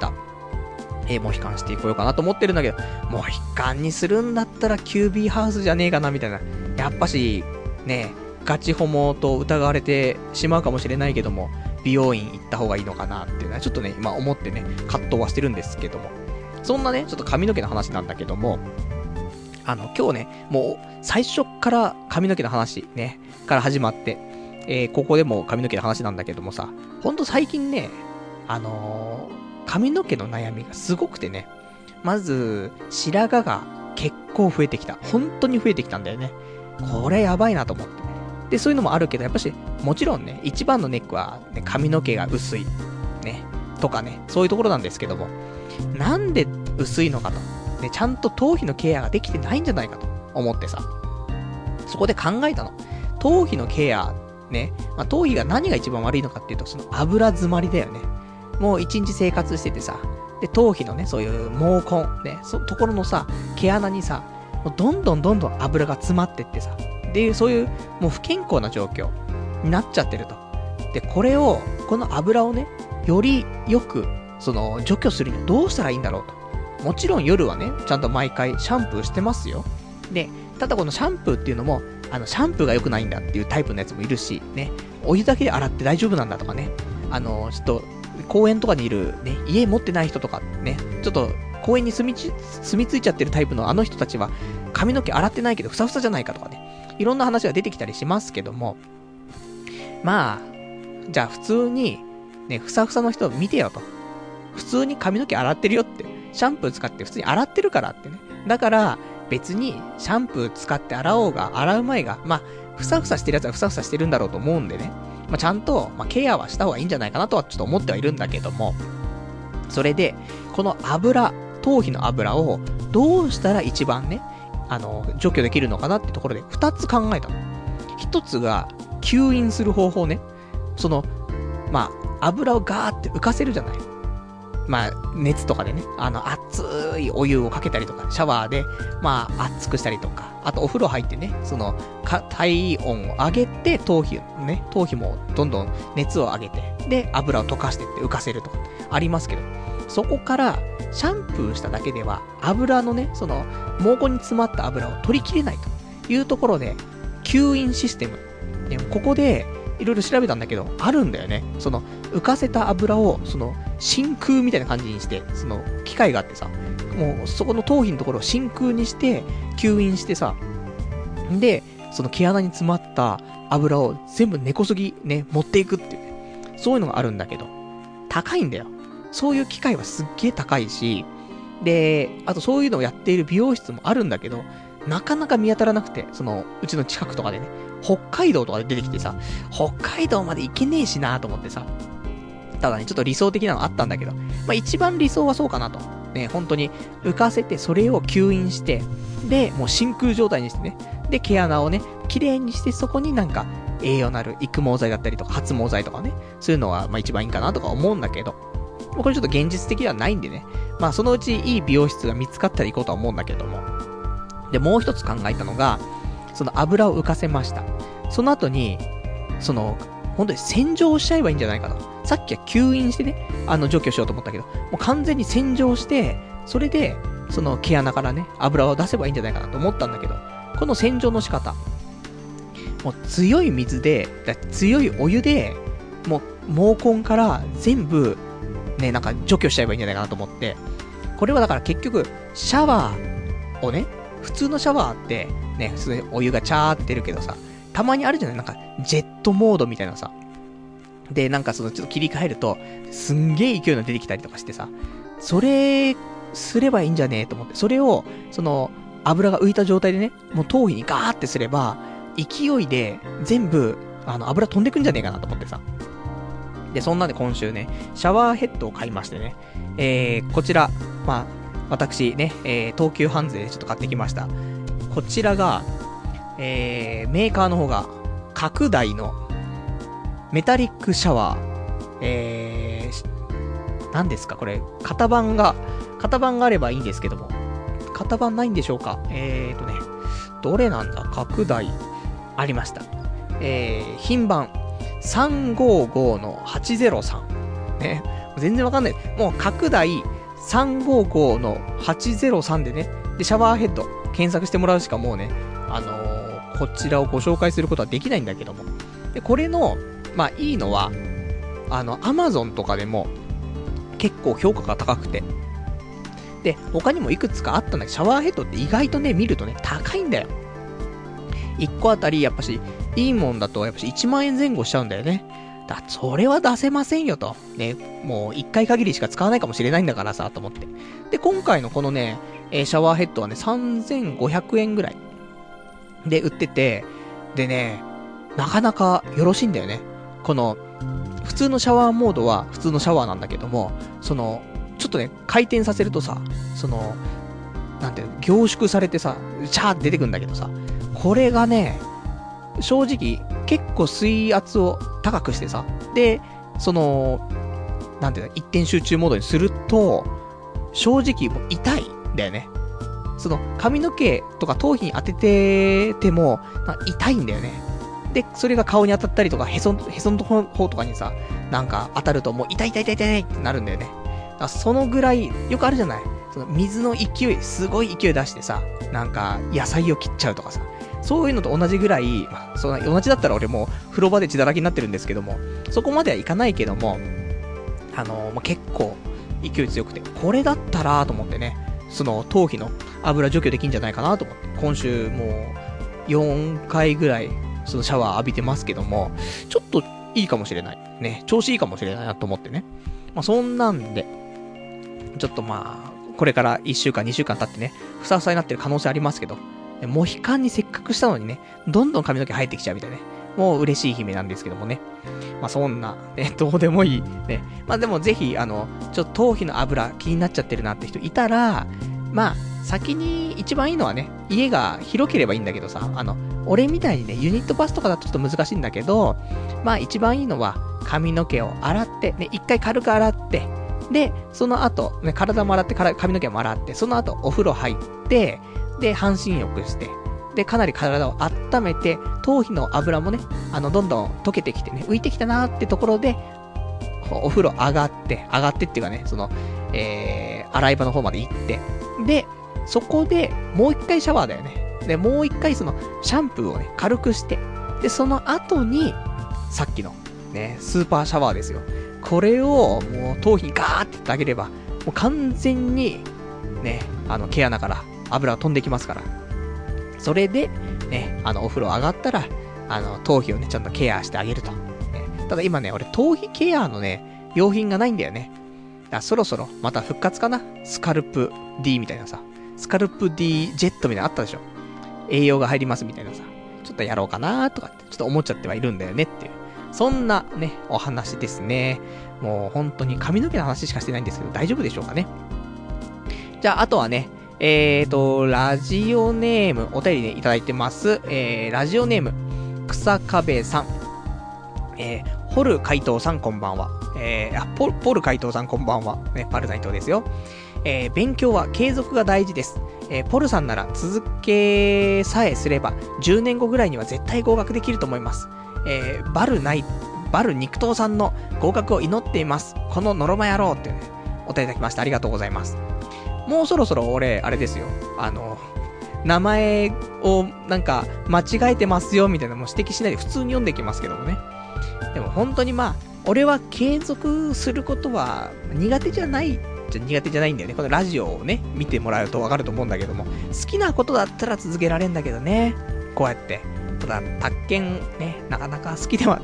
えー、モヒカンしていこうかなと思ってるんだけど、モヒカンにするんだったらキュービーハウスじゃねえかな、みたいな。やっぱし、ね、ガチホモと疑われてしまうかもしれないけども、美容院行った方がいいのかなっていうのはちょっとね、今思ってね、葛藤はしてるんですけども。そんなね、ちょっと髪の毛の話なんだけども、あの、今日ね、もう最初から髪の毛の話ね、から始まって、えー、ここでも髪の毛の話なんだけどもさ、ほんと最近ね、あのー、髪の毛の悩みがすごくてね、まず、白髪が結構増えてきた。本当に増えてきたんだよね。これやばいなと思って。で、そういうのもあるけど、やっぱし、もちろんね、一番のネックは、ね、髪の毛が薄い。ね。とかね、そういうところなんですけども、なんで薄いのかと。ね、ちゃんと頭皮のケアができてないんじゃないかと思ってさ。そこで考えたの。頭皮のケア、ね。まあ、頭皮が何が一番悪いのかっていうと、その油詰まりだよね。もう一日生活しててさ、で、頭皮のね、そういう毛根、ね、そ、ところのさ、毛穴にさ、もうどんどんどんどん油が詰まってってさ、でいう、そういうもう不健康な状況になっちゃってると。で、これを、この油をね、よりよく、その、除去するにはどうしたらいいんだろうと。もちろん夜はね、ちゃんと毎回シャンプーしてますよ。で、ただこのシャンプーっていうのも、あの、シャンプーが良くないんだっていうタイプのやつもいるし、ね、お湯だけで洗って大丈夫なんだとかね、あの、ちょっと、公園とかにいる、ね、家持ってない人とかね、ちょっと公園に住みち、住み着いちゃってるタイプのあの人たちは、髪の毛洗ってないけどふさふさじゃないかとかね、いろんな話が出てきたりしますけども、まあ、じゃあ普通に、ね、ふさふさの人見てよと。普通に髪の毛洗ってるよって。シャンプー使って普通に洗ってるからってね。だから、別にシャンプー使って洗おうが、洗う前が、まあ、ふさふさしてるやつはふさふさしてるんだろうと思うんでね。まあ、ちゃんと、まあ、ケアはした方がいいんじゃないかなとはちょっと思ってはいるんだけども、それで、この油、頭皮の油をどうしたら一番ね、あの、除去できるのかなってところで2つ考えたの。1つが、吸引する方法ね。その、まあ、油をガーって浮かせるじゃない。まあ、熱とかでね、あの、熱いお湯をかけたりとか、シャワーで、まあ、熱くしたりとか、あとお風呂入ってね、その、か、体温を上げて、頭皮、ね、頭皮もどんどん熱を上げて、で、油を溶かしてって浮かせるとか、ありますけど、そこから、シャンプーしただけでは、油のね、その、毛根に詰まった油を取りきれないというところで、吸引システム。でここで、いろいろ調べたんだけど、あるんだよね。その、浮かせた油を、その、真空みたいな感じにして、その、機械があってさ、もう、そこの頭皮のところを真空にして、吸引してさ、で、その毛穴に詰まった油を全部根こそぎね、持っていくっていうね、そういうのがあるんだけど、高いんだよ。そういう機械はすっげえ高いし、で、あとそういうのをやっている美容室もあるんだけど、なかなか見当たらなくて、その、うちの近くとかでね、北海道とかで出てきてさ、北海道まで行けねえしなと思ってさ、ただね、ちょっと理想的なのあったんだけど、まあ一番理想はそうかなと。ね、本当に浮かせて、それを吸引して、で、もう真空状態にしてね、で、毛穴をね、綺麗にして、そこになんか、栄養のある育毛剤だったりとか、発毛剤とかね、そういうのは、まあ一番いいかなとか思うんだけど、これちょっと現実的ではないんでね、まあそのうちいい美容室が見つかったら行こうとは思うんだけども。で、もう一つ考えたのが、その油を浮かせました。その後に、その、本当に洗浄しちゃえばいいんじゃないかと。さっきは吸引してね、あの除去しようと思ったけど、もう完全に洗浄して、それで、その毛穴からね、油を出せばいいんじゃないかなと思ったんだけど、この洗浄の仕方、もう強い水で、強いお湯で、もう毛根から全部、ね、なんか除去しちゃえばいいんじゃないかなと思って、これはだから結局、シャワーをね、普通のシャワーって、ね、普通にお湯がチャーって出るけどさ、たまにあるじゃない？なんか、ジェットモードみたいなさ。で、なんかその、ちょっと切り替えると、すんげえ勢いの出てきたりとかしてさ、それ、すればいいんじゃねえと思って、それを、その、油が浮いた状態でね、もう頭皮にガーってすれば、勢いで全部、あの、油飛んでくんじゃねえかなと思ってさ。で、そんなんで今週ね、シャワーヘッドを買いましてね、えー、こちら、まあ、私ね、えー、東急ハンズでちょっと買ってきました。こちらが、えー、メーカーの方が、角大の、メタリックシャワー、えー、何ですかこれ、型番が、型番があればいいんですけども、型番ないんでしょうか。えーとね、どれなんだ？角大、ありました。えー、品番、355の803。ね、全然わかんない。もう、角大。355の803でね、で、シャワーヘッド、検索してもらうしかもうね、あのー、こちらをご紹介することはできないんだけども。で、これの、まあ、いいのは、あの、アマゾンとかでも、結構評価が高くて。で、他にもいくつかあったんだけど、シャワーヘッドって意外とね、見るとね、高いんだよ。1個あたり、やっぱし、いいもんだと、やっぱし1万円前後しちゃうんだよね。だ、それは出せませんよと。ね、もう1回限りしか使わないかもしれないんだからさ、と思って。で、今回のこのね、え、シャワーヘッドはね、3500円ぐらいで売ってて、でね、なかなかよろしいんだよね。この、普通のシャワーモードは普通のシャワーなんだけども、その、ちょっとね、回転させるとさ、その、なんていうの、凝縮されてさ、シャーって出てくんだけどさ、これがね、正直、結構水圧を高くしてさ、で、その、なんていうの、一点集中モードにすると、正直もう痛いんだよね。その髪の毛とか頭皮に当ててても、痛いんだよね。で、それが顔に当たったりとか、へそ、へその方とかにさ、なんか当たるともう痛い痛い痛い痛いってなるんだよね。だそのぐらい、よくあるじゃない？その水の勢い、すごい勢い出してさ、なんか野菜を切っちゃうとかさ、そういうのと同じぐらい、そ同じだったら俺も風呂場で血だらけになってるんですけども、そこまではいかないけども、あのまあ、結構勢い強くて、これだったらと思ってね、その頭皮の油除去できんじゃないかなと思って、今週もう4回ぐらいそのシャワー浴びてますけども、ちょっといいかもしれない。ね、調子いいかもしれないなと思ってね。まあそんなんで、ちょっとまあ、これから1週間2週間経ってね、ふさふさになってる可能性ありますけど、モヒカンにせっかくしたのにね、どんどん髪の毛生えてきちゃうみたいなね。もう嬉しい悲鳴なんですけどもね。まあそんな、ね、どうでもいい。ね。まあでもぜひ、あの、ちょっと頭皮の油気になっちゃってるなって人いたら、まあ、先に一番いいのはね、家が広ければいいんだけどさ、あの、俺みたいにね、ユニットバスとかだとちょっと難しいんだけど、まあ一番いいのは、髪の毛を洗って、ね、一回軽く洗って、で、その後、ね、体も洗って、髪の毛も洗って、その後お風呂入って、で、半身浴して、で、かなり体を温めて、頭皮の油もね、あの、どんどん溶けてきてね、浮いてきたなーってところで、お風呂上がって、上がってっていうかね、その、えー、洗い場の方まで行って、で、そこで、もう一回シャワーだよね。で、もう一回その、シャンプーをね、軽くして、で、その後に、さっきの、ね、スーパーシャワーですよ。これを、もう、頭皮にガーってってあげれば、もう完全に、ね、あの、毛穴から油が飛んできますから。それで、ね、あの、お風呂上がったら、あの、頭皮をね、ちゃんとケアしてあげると。ただ今ね、俺、頭皮ケアのね、用品がないんだよね。だそろそろ、また復活かなスカルプ D みたいなさ。スカルプ D ジェットみたいなのあったでしょ栄養が入りますみたいなさ。ちょっとやろうかなとかって、ちょっと思っちゃってはいるんだよねっていう。そんなね、お話ですね。もう本当に髪の毛の話しかしてないんですけど、大丈夫でしょうかね。じゃあ、あとはね、えーと、ラジオネーム、お便りね、いただいてます。えー、ラジオネーム、草壁さん。えー、ホル怪盗さんこんばんは。えー、あ、ポポル怪盗さんこんばんは。ね、パルナイトですよ。えー、勉強は継続が大事です。えー、ポルさんなら続けさえすれば、10年後ぐらいには絶対合格できると思います。えー、バルナイ、バル肉刀さんの合格を祈っています。このノロマ野郎ってね、お便りいただきましてありがとうございます。もうそろそろ俺、あれですよ。あの、名前をなんか間違えてますよみたいなのも指摘しないで普通に読んでいきますけどもね。でも本当にまあ、俺は継続することは苦手じゃないじゃ苦手じゃないんだよね。このラジオをね、見てもらうとわかると思うんだけども、好きなことだったら続けられんだけどね。こうやって。ただ、宅建ね、なかなか好きでは、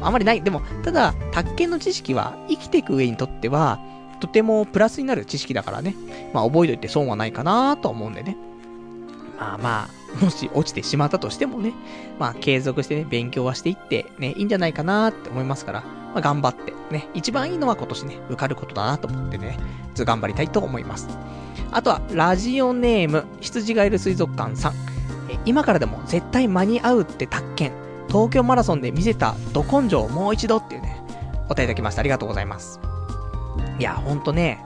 あまりない。でも、ただ、宅建の知識は生きていく上にとっては、とてもプラスになる知識だからね。まあ覚えといて損はないかなと思うんでね。まあまあ、もし落ちてしまったとしてもね、まあ継続してね、勉強はしていってね、いいんじゃないかなって思いますから、まあ頑張ってね、一番いいのは今年ね、受かることだなと思ってね、ず頑張りたいと思います。あとは、ラジオネーム、羊がいる水族館さん。今からでも絶対間に合うって宅建。東京マラソンで見せたど根性をもう一度っていうね、お答えいただきました。ありがとうございます。いや、ほんとね、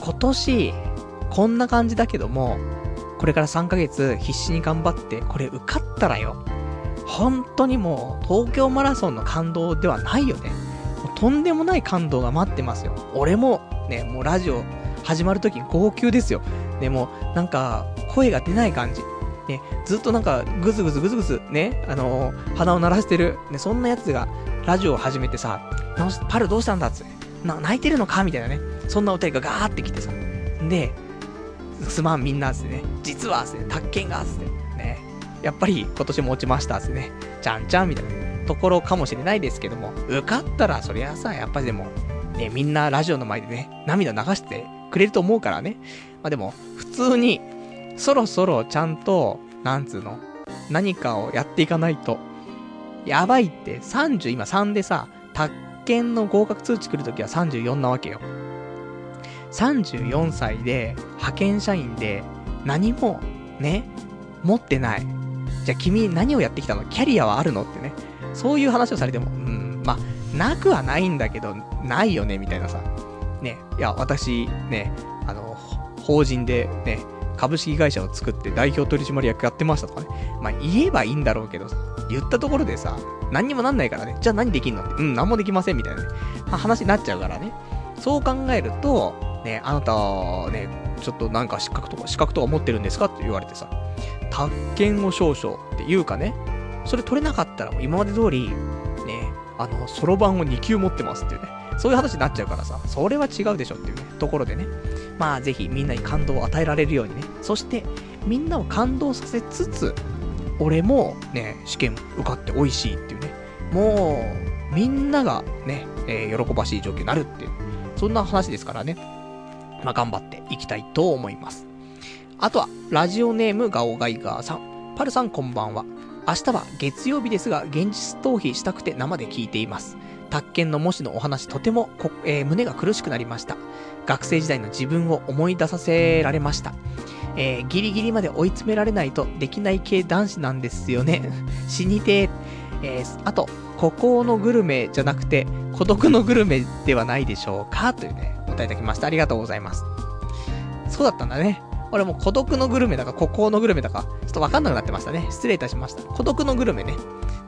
今年、こんな感じだけども、これから3ヶ月必死に頑張って、これ受かったらよ、本当にもう、東京マラソンの感動ではないよね。とんでもない感動が待ってますよ。俺も、ね、もうラジオ始まるとき号泣ですよ。でも、なんか、声が出ない感じ。ね、ずっとなんか、ぐずぐずぐずぐず、ね、あのー、鼻を鳴らしてる、ね、そんなやつが、ラジオを始めてさ、パルどうしたんだ？っつって。な、泣いてるのか？みたいなね。そんなお便りがガーってきてさ。で、すまんみんなっすね。実はっすね、宅建がっすね。ね。やっぱり今年も落ちましたっすね。ちゃんちゃんみたいなところかもしれないですけども、受かったらそりゃさ、やっぱりでも、ね、みんなラジオの前でね、涙流してくれると思うからね。まあでも、普通に、そろそろちゃんと、なんつうの、何かをやっていかないと、やばいって、30、今3でさ、宅検の合格通知来るときは34なわけよ。34歳で、派遣社員で、何も、ね、持ってない。じゃあ君何をやってきたの？キャリアはあるの？ってね。そういう話をされても、うん、まあ、なくはないんだけど、ないよね、みたいなさ。ね、いや、私、ね、あの、法人で、ね、株式会社を作って代表取締役やってましたとかね。まあ、言えばいいんだろうけどさ、言ったところでさ、何にもなんないからね。じゃあ何できんの？って。うん、何もできませんみたいなね。まあ、話になっちゃうからね。そう考えると、ね、あなた、ね、ちょっとなんか資格とか、資格とか持ってるんですかって言われてさ、宅建を少々っていうかね、それ取れなかったら今まで通り、ね、あの、そろばんを2級持ってますっていうね。そういう話になっちゃうからさ、それは違うでしょっていうね、ところでね。まあぜひみんなに感動を与えられるようにね。そして、みんなを感動させつつ、俺もね、試験受かって美味しいっていうね。もう、みんながね、えー喜ばしい状況になるっていう、そんな話ですからね。まあ頑張っていきたいと思います。あとは、ラジオネームガオガイガーさん。パルさんこんばんは。明日は月曜日ですが、現実逃避したくて生で聞いています。宅建の模試のお話とてもこ、えー胸が苦しくなりました。学生時代の自分を思い出させられました。えーギリギリまで追い詰められないとできない系男子なんですよね。死にてー。えーあと、孤高のグルメじゃなくて、孤独のグルメではないでしょうか？というね、答えいただきました。ありがとうございます。そうだったんだね。俺も孤独のグルメだか、孤高のグルメだか、ちょっとわかんなくなってましたね。失礼いたしました。孤独のグルメね。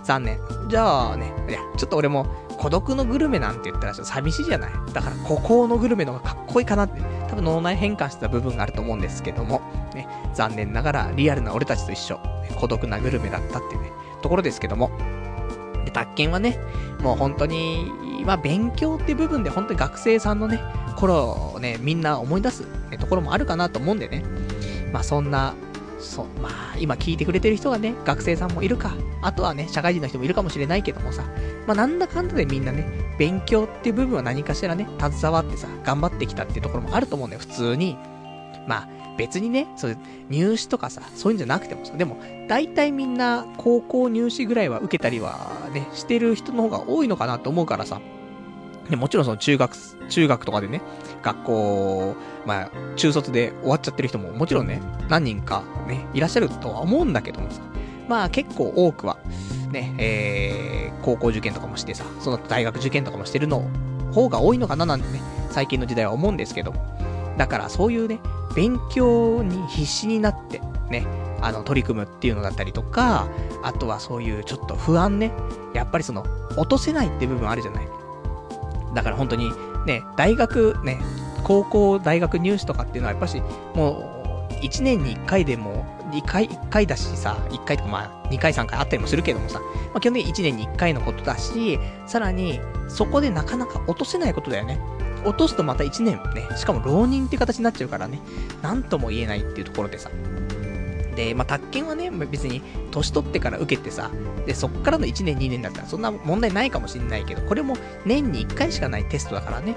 残念。じゃあね、いや、ちょっと俺も、孤独のグルメなんて言ったらちょっと寂しいじゃない。だから、孤高のグルメの方がかっこいいかなって、多分脳内変換してた部分があると思うんですけども、ね、残念ながらリアルな俺たちと一緒、孤独なグルメだったっていうね、ところですけども。で、宅建はね、もう本当に、まあ勉強って部分で本当に学生さんのね、頃をね、みんな思い出す、ね、ところもあるかなと思うんでね。まあそんな、そう、まあ今聞いてくれてる人がね、学生さんもいるか、あとはね、社会人の人もいるかもしれないけどもさ、まあなんだかんだでみんなね、勉強っていう部分は何かしらね、携わってさ、頑張ってきたっていうところもあると思うんだよ、普通に。まあ別にね、そう入試とかさ、そういうんじゃなくてもさ、でも大体みんな高校入試ぐらいは受けたりはね、してる人の方が多いのかなと思うからさ、ね、もちろんその中学、中学とかでね、学校、まあ、中卒で終わっちゃってる人ももちろんね、何人かね、いらっしゃるとは思うんだけどもさ、まあ結構多くは、ね、えー、高校受験とかもしてさ、その大学受験とかもしてるの方が多いのかななんてね、最近の時代は思うんですけど、だからそういうね、勉強に必死になって、ね、あの、取り組むっていうのだったりとか、あとはそういうちょっと不安ね、やっぱりその、落とせないって部分あるじゃない。だから本当に、ね、大学、ね、高校、大学入試とかっていうのはやっぱし、もう、1年に1回でも、2回、1回だしさ、1回とかまあ、2回3回あったりもするけどもさ、まあ基本的に1年に1回のことだし、さらに、そこでなかなか落とせないことだよね。落とすとまた1年ね、しかも浪人って形になっちゃうからね、なんとも言えないっていうところでさ。で、まあ、宅建はね、別に、年取ってから受けてさ、で、そっからの1年2年だったらそんな問題ないかもしんないけど、これも年に1回しかないテストだからね。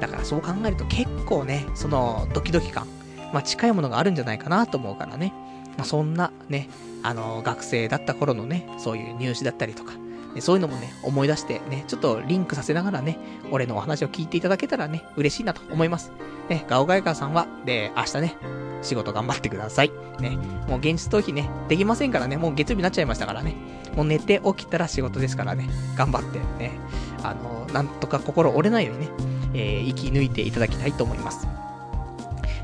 だからそう考えると結構ね、その、ドキドキ感、まあ、近いものがあるんじゃないかなと思うからね。まあ、そんなね、あの、学生だった頃のね、そういう入試だったりとか、そういうのもね、思い出してね、ちょっとリンクさせながらね、俺のお話を聞いていただけたらね、嬉しいなと思います。ね、ガオガイガーさんは、で、明日ね、仕事頑張ってください。ね、もう現実逃避ね、できませんからね、もう月曜日になっちゃいましたからね、もう寝て起きたら仕事ですからね、頑張ってね、あの、なんとか心折れないようにね、えー生き抜いていただきたいと思います。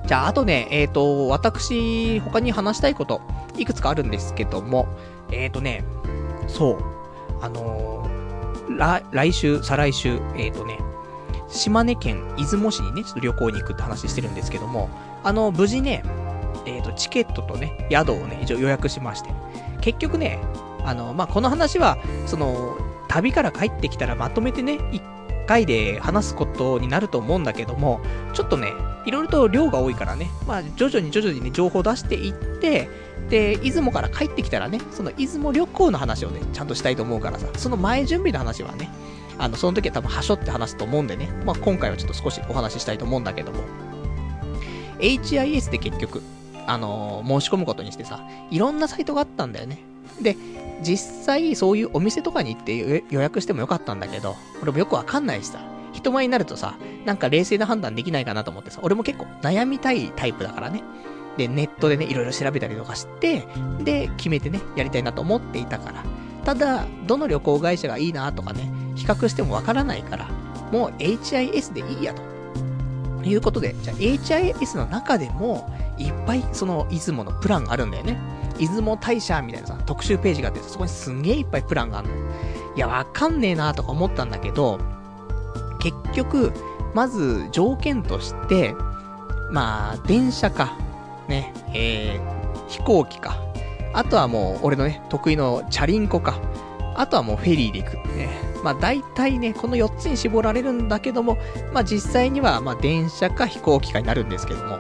じゃあ、あとね、えっ、と、私、他に話したいこと、いくつかあるんですけども、えっ、とね、そう、あのー来、週、再来週、えっ、とね、島根県出雲市にね、ちょっと旅行に行くって話してるんですけども、あの、無事ね、えっ、と、チケットとね、宿をね、一応予約しまして、結局ね、あの、まあ、この話は、その、旅から帰ってきたらまとめてね、一回で話すことになると思うんだけども、ちょっとね、いろいろと量が多いからね、まあ、徐々に徐々にね、情報を出していって、で、出雲から帰ってきたらね、その出雲旅行の話をね、ちゃんとしたいと思うからさ、その前準備の話はね、あの、その時は多分、はしょって話すと思うんでね、まあ、今回はちょっと少しお話ししたいと思うんだけども、HIS で結局、あのー申し込むことにしてさ、いろんなサイトがあったんだよね。で、実際そういうお店とかに行って予約してもよかったんだけど、俺もよくわかんないしさ、人前になるとさ、なんか冷静な判断できないかなと思ってさ、俺も結構悩みたいタイプだからね。で、ネットでね、いろいろ調べたりとかして、で、決めてね、やりたいなと思っていたから。ただ、どの旅行会社がいいなとかね、比較してもわからないから、もう HIS でいいやと。いうことで、じゃあ HIS の中でも、いっぱいその出雲のプランがあるんだよね。出雲大社みたいなさ、特集ページがあって、そこにすんげえいっぱいプランがあるの。いや、わかんねえなとか思ったんだけど、結局、まず条件として、まあ、電車か、ね、えー、飛行機か、あとはもう俺のね、得意のチャリンコか、あとはもうフェリーで行くって。ね。まあ大体ね、この4つに絞られるんだけども、まあ実際には、まあ電車か飛行機かになるんですけども。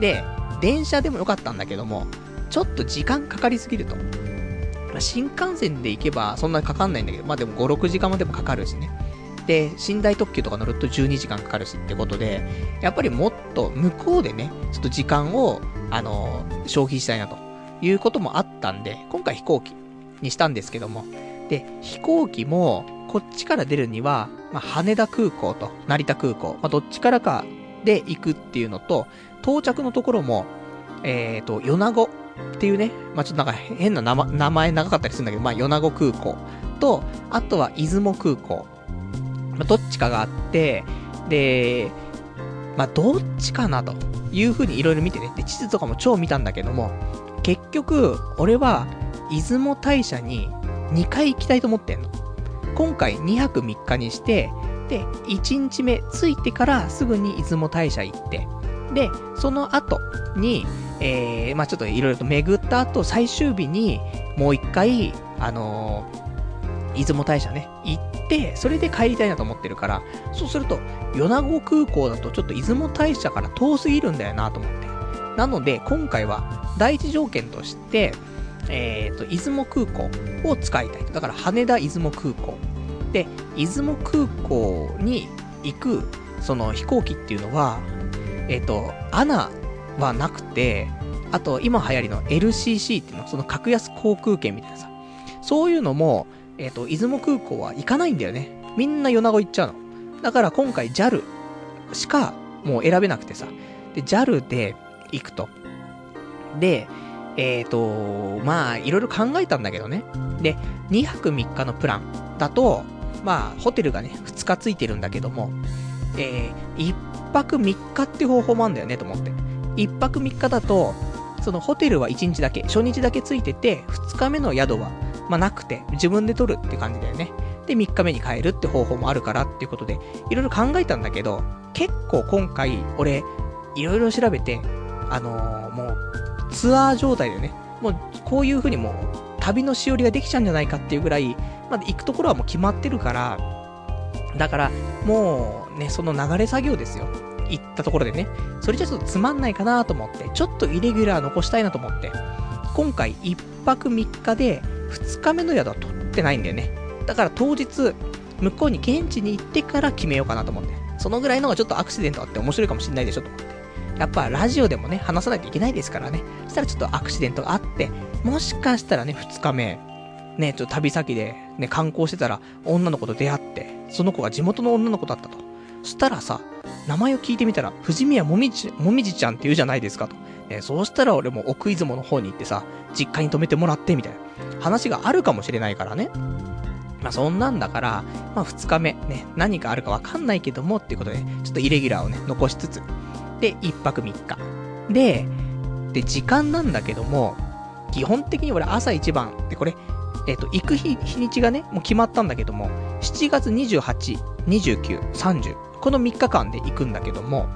で、電車でもよかったんだけども、ちょっと時間かかりすぎると。まあ、新幹線で行けばそんなにかかんないんだけど、まあでも5、6時間までもかかるしね。で、寝台特急とか乗ると12時間かかるしってことで、やっぱりもっと向こうでね、ちょっと時間を、あの、消費したいなということもあったんで、今回飛行機にしたんですけども、で、飛行機も、こっちから出るには、まあ、羽田空港と成田空港、まあ、どっちからかで行くっていうのと、到着のところも、えっ、ー、と、米子っていうね、まあ、ちょっとなんか変な名名前長かったりするんだけど、まあ、米子空港と、あとは出雲空港。まあ、どっちかがあって、で、まあ、どっちかなというふうにいろいろ見てね。で、地図とかも超見たんだけども、結局、俺は、出雲大社に2回行きたいと思ってんの。今回2泊3日にして、で、1日目着いてからすぐに出雲大社行って、で、その後に、えー、まあちょっといろいろと巡った後、最終日にもう一回、あのー、出雲大社ね、行って、それで帰りたいなと思ってるから、そうすると、米子空港だとちょっと出雲大社から遠すぎるんだよなと思って。なので、今回は第一条件として、えっ、ー、と、出雲空港を使いたいと。だから羽田出雲空港。で、出雲空港に行く、その飛行機っていうのは、えっ、ー、と、アナはなくて、あと、今流行りの LCC っていうの、その格安航空券みたいなさ。そういうのも、えっ、ー、と、出雲空港は行かないんだよね。みんな米子行っちゃうの。だから今回 JAL しかもう選べなくてさ。で、JAL で行くと。で、えっ、ー、と、まあ、いろいろ考えたんだけどね。で、2泊3日のプランだと、まあ、ホテルがね、2日ついてるんだけども、えー、1泊3日って方法もあるんだよね、と思って。1泊3日だと、そのホテルは1日だけ、初日だけついてて、2日目の宿は、まあ、なくて、自分で取るって感じだよね。で、3日目に帰るって方法もあるからっていうことで、いろいろ考えたんだけど、結構今回、俺、いろいろ調べて、あのー、もう、ツアー状態でね、もうこういう風にもう旅のしおりができちゃうんじゃないかっていうぐらい、まだ行くところはもう決まってるから、だからもうね、その流れ作業ですよ。行ったところでね、それじゃちょっとつまんないかなと思って、ちょっとイレギュラー残したいなと思って、今回1泊3日で2日目の宿は取ってないんだよね。だから当日、向こうに現地に行ってから決めようかなと思って。そのぐらいのがちょっとアクシデントあって面白いかもしんないでしょと思って。やっぱラジオでもね、話さないといけないですからね。そしたらちょっとアクシデントがあって、もしかしたらね、2日目、ね、ちょっと旅先でね、観光してたら女の子と出会って、その子が地元の女の子だったと。そしたらさ、名前を聞いてみたら、藤宮もみじ、もみじちゃんって言うじゃないですかと。ね、そうしたら俺も奥出雲の方に行ってさ、実家に泊めてもらってみたいな話があるかもしれないからね。まあそんなんだから、まあ2日目ね、何かあるかわかんないけどもっていうことで、ちょっとイレギュラーをね、残しつつ、で、1泊3日。で、で、時間なんだけども、基本的に俺朝一番、で、これ、えっ、と、行く日、日にちがね、もう決まったんだけども、7月28、29、30、この3日間で行くんだけども、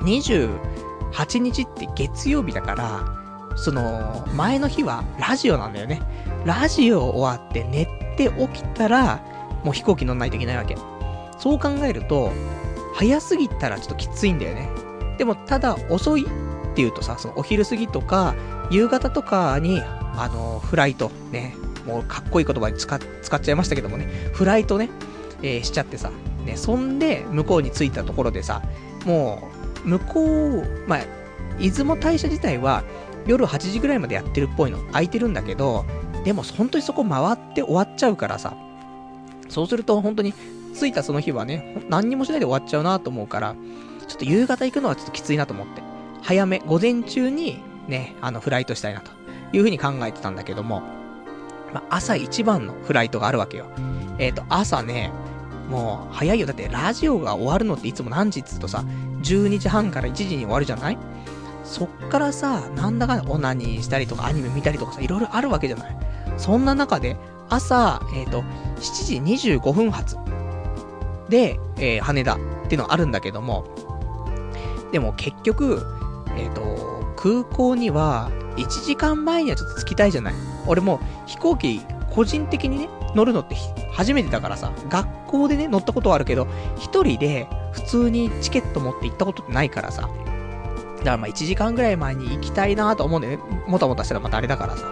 28日って月曜日だから、その、前の日はラジオなんだよね。ラジオ終わって寝て起きたら、もう飛行機乗んないといけないわけ。そう考えると、早すぎたらちょっときついんだよね。でも、ただ、遅いっていうとさ、そのお昼過ぎとか、夕方とかに、あの、フライト、ね、もうかっこいい言葉に使使っちゃいましたけどもね、フライトね、えー、しちゃってさ、ね、そんで、向こうに着いたところでさ、もう、向こう、まあ、出雲大社自体は、夜8時ぐらいまでやってるっぽいの、空いてるんだけど、でも本当にそこ回って終わっちゃうからさ、そうすると本当に着いたその日はね、何にもしないで終わっちゃうなと思うから、ちょっと夕方行くのはちょっときついなと思って、早め、午前中にね、あの、フライトしたいなと。いうふうに考えてたんだけども、まあ、朝一番のフライトがあるわけよ。えっ、ー、と、朝ね、もう早いよ。だってラジオが終わるのっていつも何時っつうとさ、12時半から1時に終わるじゃない？そっからさ、なんだかオナニーしたりとかアニメ見たりとかさ、いろいろあるわけじゃないそんな中で、朝、えっ、ー、と、7時25分発で、えー、羽田っていうのはあるんだけども、でも結局、えっ、ー、と、空港には1時間前にはちょっと着きたいじゃない。俺も飛行機個人的にね、乗るのって初めてだからさ、学校でね、乗ったことはあるけど、一人で普通にチケット持って行ったことってないからさ。だからまあ1時間ぐらい前に行きたいなと思うんだよね。もたもたしたらまたあれだからさ。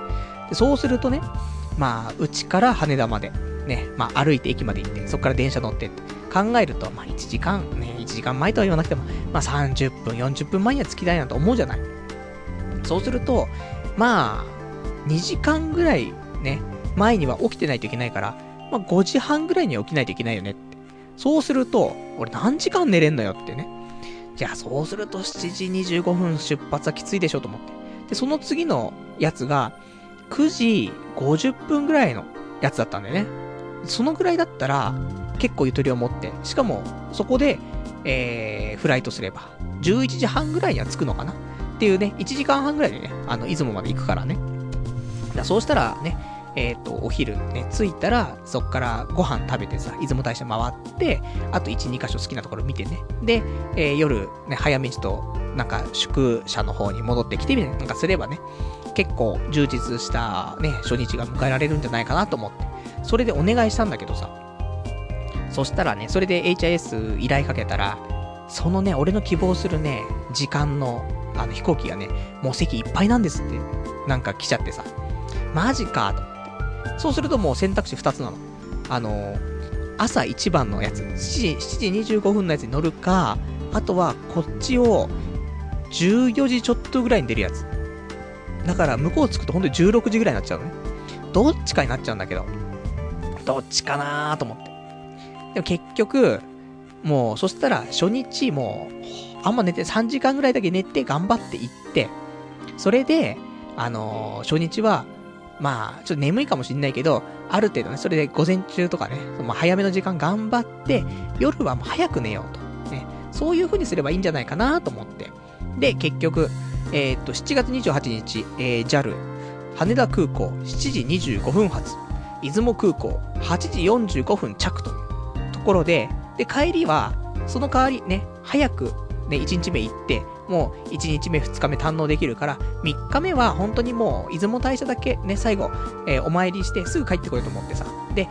でそうするとね、まあ、うちから羽田まで、ね、まあ歩いて駅まで行って、そこから電車乗ってって考えると、まあ1時間、ね、1時間前とは言わなくても、まあ30分、40分前には着きたいなと思うじゃない。そうすると、まあ、2時間ぐらいね、前には起きてないといけないから、まあ、5時半ぐらいには起きないといけないよねって。そうすると、俺何時間寝れんのよってね。じゃあそうすると7時25分出発はきついでしょと思って。で、その次のやつが、9時50分ぐらいのやつだったんだよね。そのぐらいだったら、結構ゆとりを持って、しかも、そこで、えー、フライトすれば、11時半ぐらいには着くのかなっていうね、1時間半ぐらいでね、あの、出雲まで行くからね。だそうしたらね、えっ、ー、と、お昼ね、着いたら、そっからご飯食べてさ、出雲大社回って、あと1、2箇所好きなところ見てね。で、えー、夜、ね、早めにと、なんか、宿舎の方に戻ってきてみたいな、なんかすればね、結構充実したね、初日が迎えられるんじゃないかなと思って、それでお願いしたんだけどさ、そしたらね、それで HIS 依頼かけたら、そのね、俺の希望するね、時間の、あの飛行機がね、もう席いっぱいなんですって、なんか来ちゃってさ、マジか、と。そうするともう選択肢2つなの。あの朝一番のやつ、7時、7時25分のやつに乗るか、あとはこっちを14時ちょっとぐらいに出るやつ。だから向こう着くとほんとに16時ぐらいになっちゃうのね。どっちかになっちゃうんだけど、どっちかなーと思って。でも結局、もう、そしたら初日もう、あんま寝て、3時間ぐらいだけ寝て頑張って行って、それで、あのー、初日は、まあ、ちょっと眠いかもしんないけど、ある程度ね、それで午前中とかね、まあ、早めの時間頑張って、夜はもう早く寝ようと。ね。そういう風にすればいいんじゃないかなと思って。で、結局、えー、っと、7月28日、えー、JAL、羽田空港7時25分発、出雲空港8時45分着というところで、で、帰りは、その代わりね、早くね、1日目行って、もう1日目2日目堪能できるから、3日目は本当にもう出雲大社だけね、最後、えー、お参りしてすぐ帰ってこようと思ってさ。で、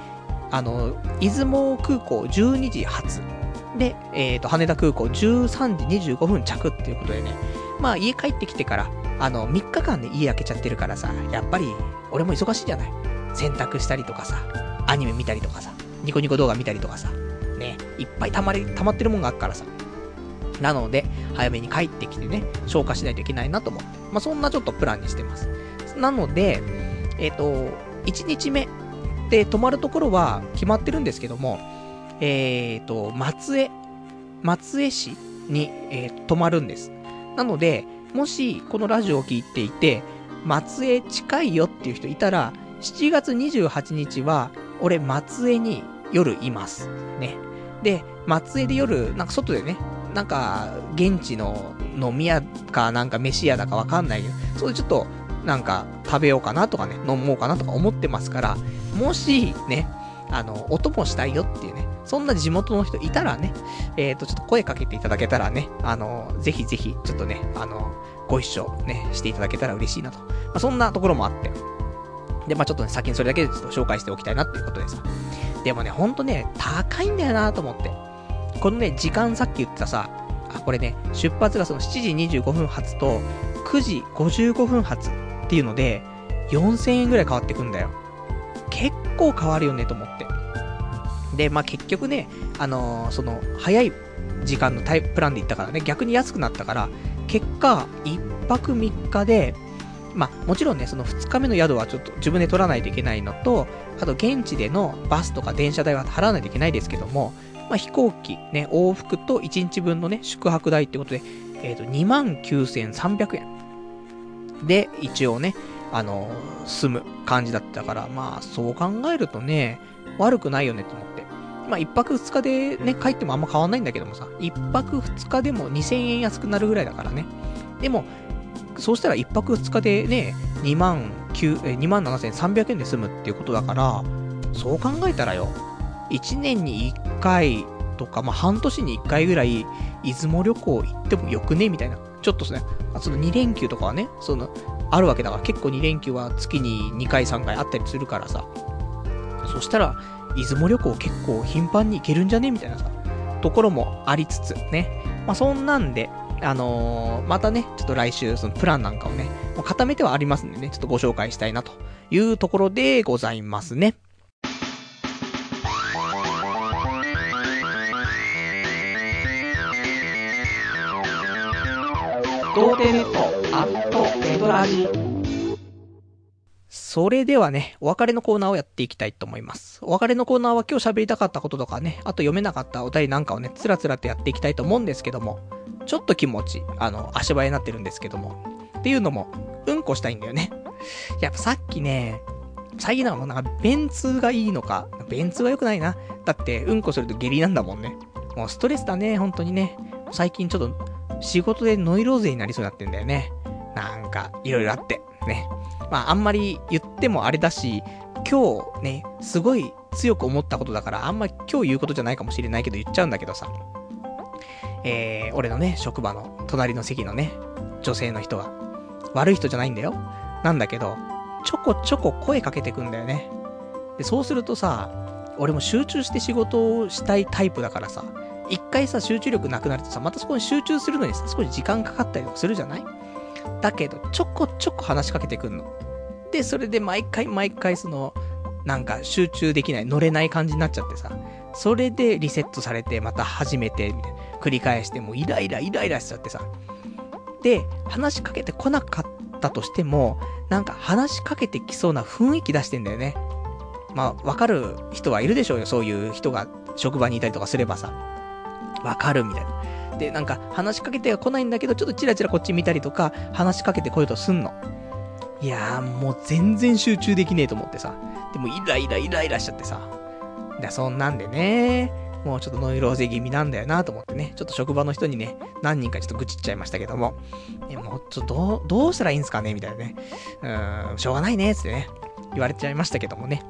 あの、出雲空港12時発。で、えっ、ー、と、羽田空港13時25分着っていうことでね、まあ家帰ってきてから、あの、3日間で、ね、家開けちゃってるからさ、やっぱり、俺も忙しいじゃない。洗濯したりとかさ、アニメ見たりとかさ、ニコニコ動画見たりとかさ、ね、いっぱい溜まり、溜まってるもんがあるからさ、なので、早めに帰ってきてね、消化しないといけないなと思って。まあ、そんなちょっとプランにしてます。なので、えっ、ー、と、1日目で泊まるところは決まってるんですけども、えっ、ー、と、松江、松江市に、えー、泊まるんです。なので、もし、このラジオを聴いていて、松江近いよっていう人いたら、7月28日は、俺松江に夜います。ね。で、松江で夜、なんか外でね、なんか、現地の飲み屋かなんか飯屋だかわかんないけど、それちょっと、なんか、食べようかなとかね、飲もうかなとか思ってますから、もし、ね、あの、お供したいよっていうね、そんな地元の人いたらね、えっ、ー、と、ちょっと声かけていただけたらね、あの、ぜひぜひ、ちょっとね、あの、ご一緒ね、していただけたら嬉しいなと。まあ、そんなところもあって。で、まあちょっとね、先にそれだけでちょっと紹介しておきたいなっていうことでさ。でもね、ほんとね、高いんだよなと思って。このね、時間さっき言ってたさ、あ、これね、出発がその7時25分発と9時55分発っていうので、4000円ぐらい変わってくんだよ。結構変わるよねと思って。で、まあ、結局ね、あのー、その、早い時間のタイプランで行ったからね、逆に安くなったから、結果、1泊3日で、まあ、もちろんね、その2日目の宿はちょっと自分で取らないといけないのと、あと現地でのバスとか電車代は払わないといけないですけども、まあ、飛行機、ね、往復と1日分のね、宿泊代ってことで、えっ、ー、と、29,300円。で、一応ね、あのー、住む感じだったから、まあ、そう考えるとね、悪くないよねと思って。まあ、1泊2日でね、帰ってもあんま変わんないんだけどもさ、1泊2日でも2000円安くなるぐらいだからね。でも、そうしたら1泊2日でね、2万9、2万7300円で済むっていうことだから、そう考えたらよ、1年に1回とか、まあ、半年に1回ぐらい、出雲旅行行ってもよくね？みたいな。ちょっとですね、その2連休とかはね、その、あるわけだから、結構2連休は月に2回3回あったりするからさ、そしたら、出雲旅行結構頻繁に行けるんじゃね？みたいなさ、ところもありつつね。まあ、そんなんで、あのー、またね、ちょっと来週、そのプランなんかをね、もう固めてはありますんでね、ちょっとご紹介したいなというところでございますね。童貞ネットアットネトラジそれではね、お別れのコーナーをやっていきたいと思います。お別れのコーナーは今日喋りたかったこととかね、あと読めなかったお便りなんかをね、つらつらとやっていきたいと思うんですけども、ちょっと気持ち、あの、足早になってるんですけども、っていうのも、うんこしたいんだよね。やっぱさっきね、最近なんかもうなんか、便通がいいのか、便通は良くないな。だって、うんこすると下痢なんだもんね。もうストレスだね、本当にね。最近ちょっと、仕事でノイローゼになりそうになってんだよね。なんか、いろいろあって、ね。まあ、あんまり言ってもあれだし、今日ね、すごい強く思ったことだから、あんまり今日言うことじゃないかもしれないけど言っちゃうんだけどさ。えー、俺のね、職場の隣の席のね、女性の人が、悪い人じゃないんだよ。なんだけど、ちょこちょこ声かけてくんだよね。で、そうするとさ、俺も集中して仕事をしたいタイプだからさ、一回さ、集中力なくなるとさ、またそこに集中するのにさ、少し時間かかったりとかするじゃない？だけど、ちょこちょこ話しかけてくんの。で、それで毎回毎回その、なんか集中できない、乗れない感じになっちゃってさ、それでリセットされて、また始めて、みたいな。繰り返して、もうイライライライラしちゃってさ。で、話しかけてこなかったとしても、なんか話しかけてきそうな雰囲気出してんだよね。まあ、わかる人はいるでしょうよ、そういう人が職場にいたりとかすればさ。わかるみたいな。で、なんか話しかけては来ないんだけど、ちょっとチラチラこっち見たりとか、話しかけてこようとすんの。いやー、もう全然集中できねえと思ってさ。でもイライライライラしちゃってさ。で、そんなんでね、もうちょっとノイローゼ気味なんだよなと思ってね、ちょっと職場の人にね、何人かちょっと愚痴っちゃいましたけども、えもうちょっとどう、どうしたらいいんすかね？みたいなね。うーん、しょうがないね、つってね。言われちゃいましたけどもね。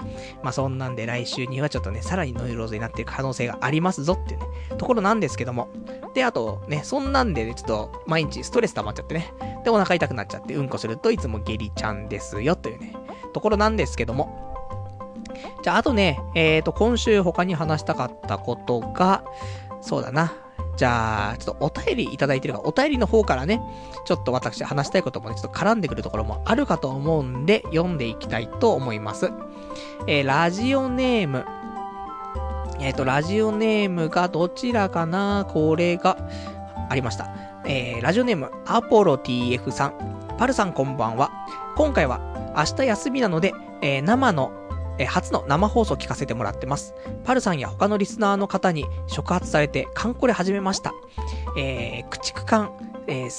まあそんなんで来週にはちょっとね、さらにノイローゼになっていく可能性がありますぞっていうね、ところなんですけども。で、あとね、そんなんでね、ちょっと毎日ストレス溜まっちゃってね。で、お腹痛くなっちゃって、うんこするといつも下痢ちゃんですよというね、ところなんですけども。じゃあ、あとね、えっ、ー、と、今週他に話したかったことが、そうだな。じゃあ、ちょっとお便りいただいてるか、お便りの方からね、ちょっと私話したいこともね、ちょっと絡んでくるところもあるかと思うんで、読んでいきたいと思います。えー、ラジオネーム。えっ、ー、と、ラジオネームがどちらかな？これが、ありました。えー、ラジオネーム、アポロ TF さん。パルさんこんばんは。今回は、明日休みなので、えー、生のえ初の生放送聞かせてもらってます。パルさんや他のリスナーの方に触発されて、カンコレ始めました。えー、駆逐艦、えー、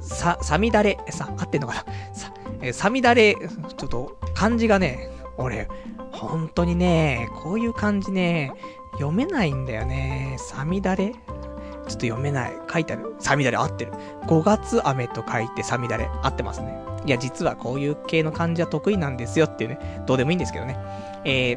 さ、さみだれ、さ、合ってんのかな？さ、えー、さみだれ、ちょっと、漢字がね、俺、本当にね、こういう漢字ね、読めないんだよね。さみだれ？ちょっと読めない。書いてある。さみだれ合ってる。5月雨と書いてさみだれ合ってますね。いや、実はこういう系の漢字は得意なんですよっていうね、どうでもいいんですけどね。えー、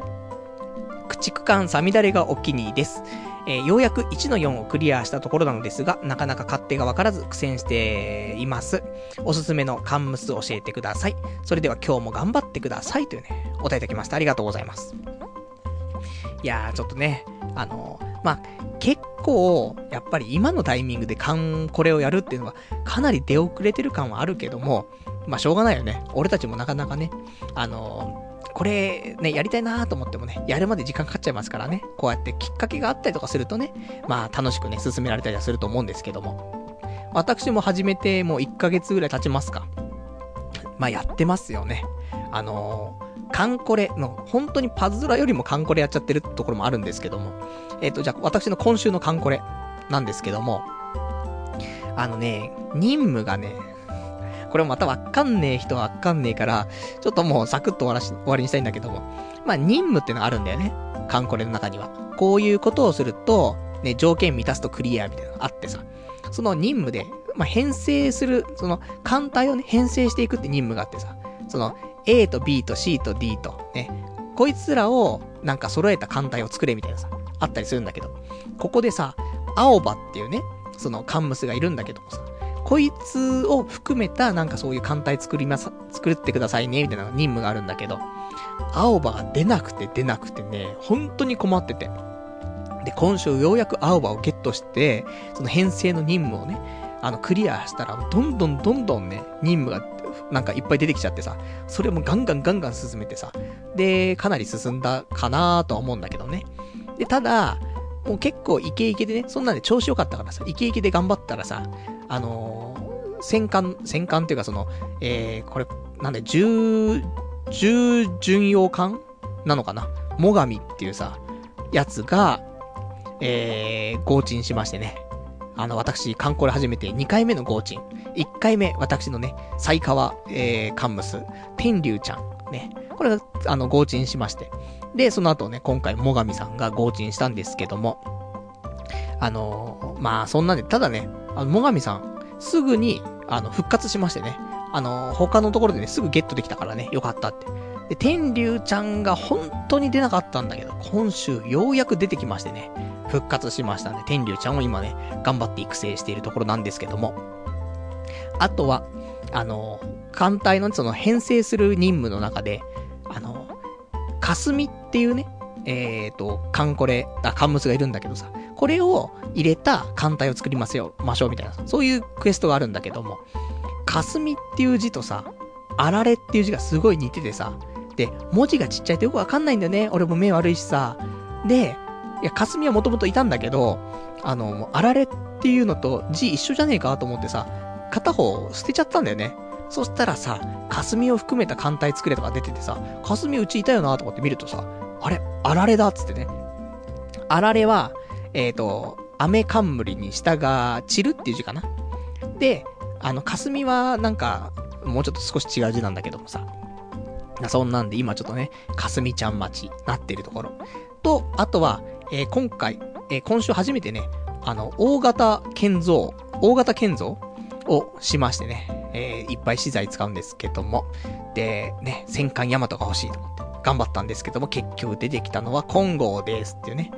駆逐艦さみだれがお気に入りです。えー、ようやく1の4をクリアしたところなのですが、なかなか勝手がわからず苦戦しています。おすすめのカンムス教えてください。それでは今日も頑張ってください。というね、お答えいただきました。ありがとうございます。いやー、ちょっとね、あのー、まあ、結構、やっぱり今のタイミングでカンこれをやるっていうのは、かなり出遅れてる感はあるけども、まあ、しょうがないよね。俺たちもなかなかね、あのー、これ、ね、やりたいなーと思ってもね、やるまで時間かかっちゃいますからね。こうやってきっかけがあったりとかするとね、まあ、楽しくね、進められたりはすると思うんですけども。私も始めてもう1ヶ月ぐらい経ちますか。まあ、やってますよね。あのー、カンコレの、本当にパズドラよりもカンコレやっちゃってるところもあるんですけども。えっ、ー、と、じゃあ、私の今週のカンコレなんですけども、あのね、任務がね、これまたわかんねえ人はわかんねえから、ちょっともうサクッと終わらし、終わりにしたいんだけども。まあ、任務ってのがあるんだよね。カンコレの中には。こういうことをすると、ね、条件満たすとクリアみたいなのがあってさ。その任務で、まあ、編成する、その、艦隊をね、編成していくって任務があってさ。その、A と B と C と D と、ね、こいつらを、なんか揃えた艦隊を作れみたいなさ、あったりするんだけど、ここでさ、青葉っていうね、そのカンムスがいるんだけどもさ、こいつを含めたなんかそういう艦隊作ります、作ってくださいね、みたいな任務があるんだけど、青葉が出なくて出なくてね、本当に困ってて。で、今週ようやく青葉をゲットして、その編成の任務をね、あの、クリアしたら、どんどんどんどんね、任務が、なんかいっぱい出てきちゃってさ、それもガンガンガンガン進めてさ、で、かなり進んだかなとは思うんだけどね。で、ただ、もう結構イケイケでね、そんなんで調子良かったからさ、イケイケで頑張ったらさ、あのー、戦艦、戦艦っていうかその、えー、これ、なんで、重、重巡洋艦なのかな？最上っていうさ、やつが、えー、合鎮しましてね。あの、私、観光で初めて2回目の合鎮。1回目、私のね、西川、えー、カンムス、天竜ちゃん、ね。これが、あの、合鎮しまして。で、その後ね、今回、最上さんが合鎮したんですけども、あの、まあ、そんなんで、ただね、あの、最上さん、すぐに、あの、復活しましてね、あの、他のところでね、すぐゲットできたからね、よかったって。で、天竜ちゃんが本当に出なかったんだけど、今週ようやく出てきましてね、復活しましたんで、天竜ちゃんを今ね、頑張って育成しているところなんですけども。あとは、あの、艦隊のその編成する任務の中で、あの、霞っていうね、えっ、ー、と、カンコレ、あ、カンムスがいるんだけどさ、これを入れた艦隊を作りますよ、ましょうみたいな、そういうクエストがあるんだけども、霞っていう字とさ、あられっていう字がすごい似ててさ、で、文字がちっちゃいとよくわかんないんだよね。俺も目悪いしさ。で、いや、霞はもともといたんだけど、あの、あられっていうのと字一緒じゃねえかと思ってさ、片方捨てちゃったんだよね。そしたらさ、霞を含めた艦隊作れとか出ててさ、霞うちいたよなと思って見るとさ、あれ、あられだっつってね。あられは、えっ、ー、と、雨冠に下が散るっていう字かな？で、あの、霞はなんか、もうちょっと少し違う字なんだけどもさ。そんなんで今ちょっとね、霞ちゃん町なってるところ。と、あとは、えー、今回、えー、今週初めてね、あの、大型建造、大型建造をしましてね、えー、いっぱい資材使うんですけども、で、ね、戦艦ヤマトが欲しいと思って、頑張ったんですけども、結局出てきたのは金剛ですっていうね、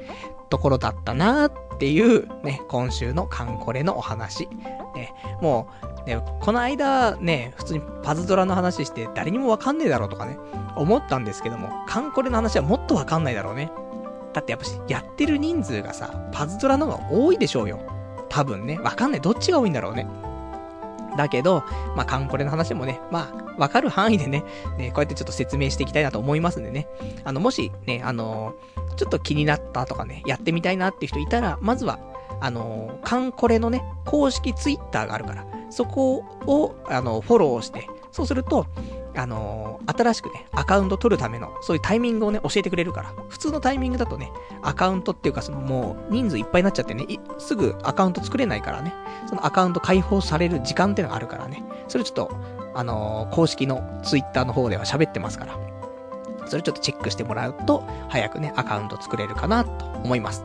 ところだったなっていう、ね、今週のカンコレのお話。ね、もう、ね、この間ね、普通にパズドラの話して誰にもわかんねえだろうとかね、思ったんですけども、カンコレの話はもっとわかんないだろうね。だってやっぱしやってる人数がさ、パズドラの方が多いでしょうよ。多分ね。わかんない。どっちが多いんだろうね。だけど、まあ、カンコレの話もね、まあ、わかる範囲でね、ね、こうやってちょっと説明していきたいなと思いますんでね。あの、もしね、あのー、ちょっと気になったとかね、やってみたいなっていう人いたら、まずは、あのー、カンコレのね、公式ツイッターがあるから、そこを、あの、フォローして、そうすると、あのー、新しくね、アカウント取るための、そういうタイミングをね、教えてくれるから。普通のタイミングだとね、アカウントっていうか、そのもう、人数いっぱいになっちゃってね、すぐアカウント作れないからね、そのアカウント開放される時間っていうのがあるからね、それちょっと、あのー、公式のツイッターの方では喋ってますから、それちょっとチェックしてもらうと、早くね、アカウント作れるかなと思います。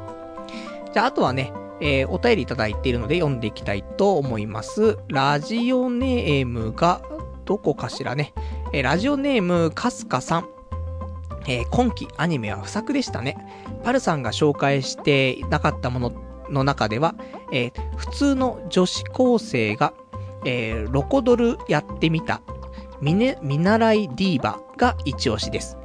じゃあ、あとはね、えー、お便りいただいているので読んでいきたいと思います。ラジオネームが、どこかしらね。えー、ラジオネーム、かすかさん。えー、今期アニメは不作でしたね。パルさんが紹介してなかったものの中では、えー、普通の女子高生が、えー、ロコドルやってみた、見習いディーバが一押しです。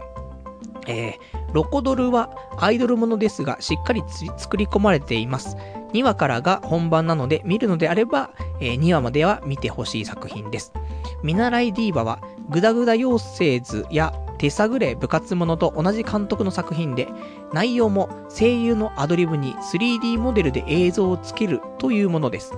えー、ロコドルはアイドルものですが、しっかり作り込まれています。2話からが本番なので、見るのであれば、えー、2話までは見てほしい作品です。見習いディーバは、グダグダ妖精図や手探れ部活者と同じ監督の作品で、内容も声優のアドリブに 3D モデルで映像をつけるというものです。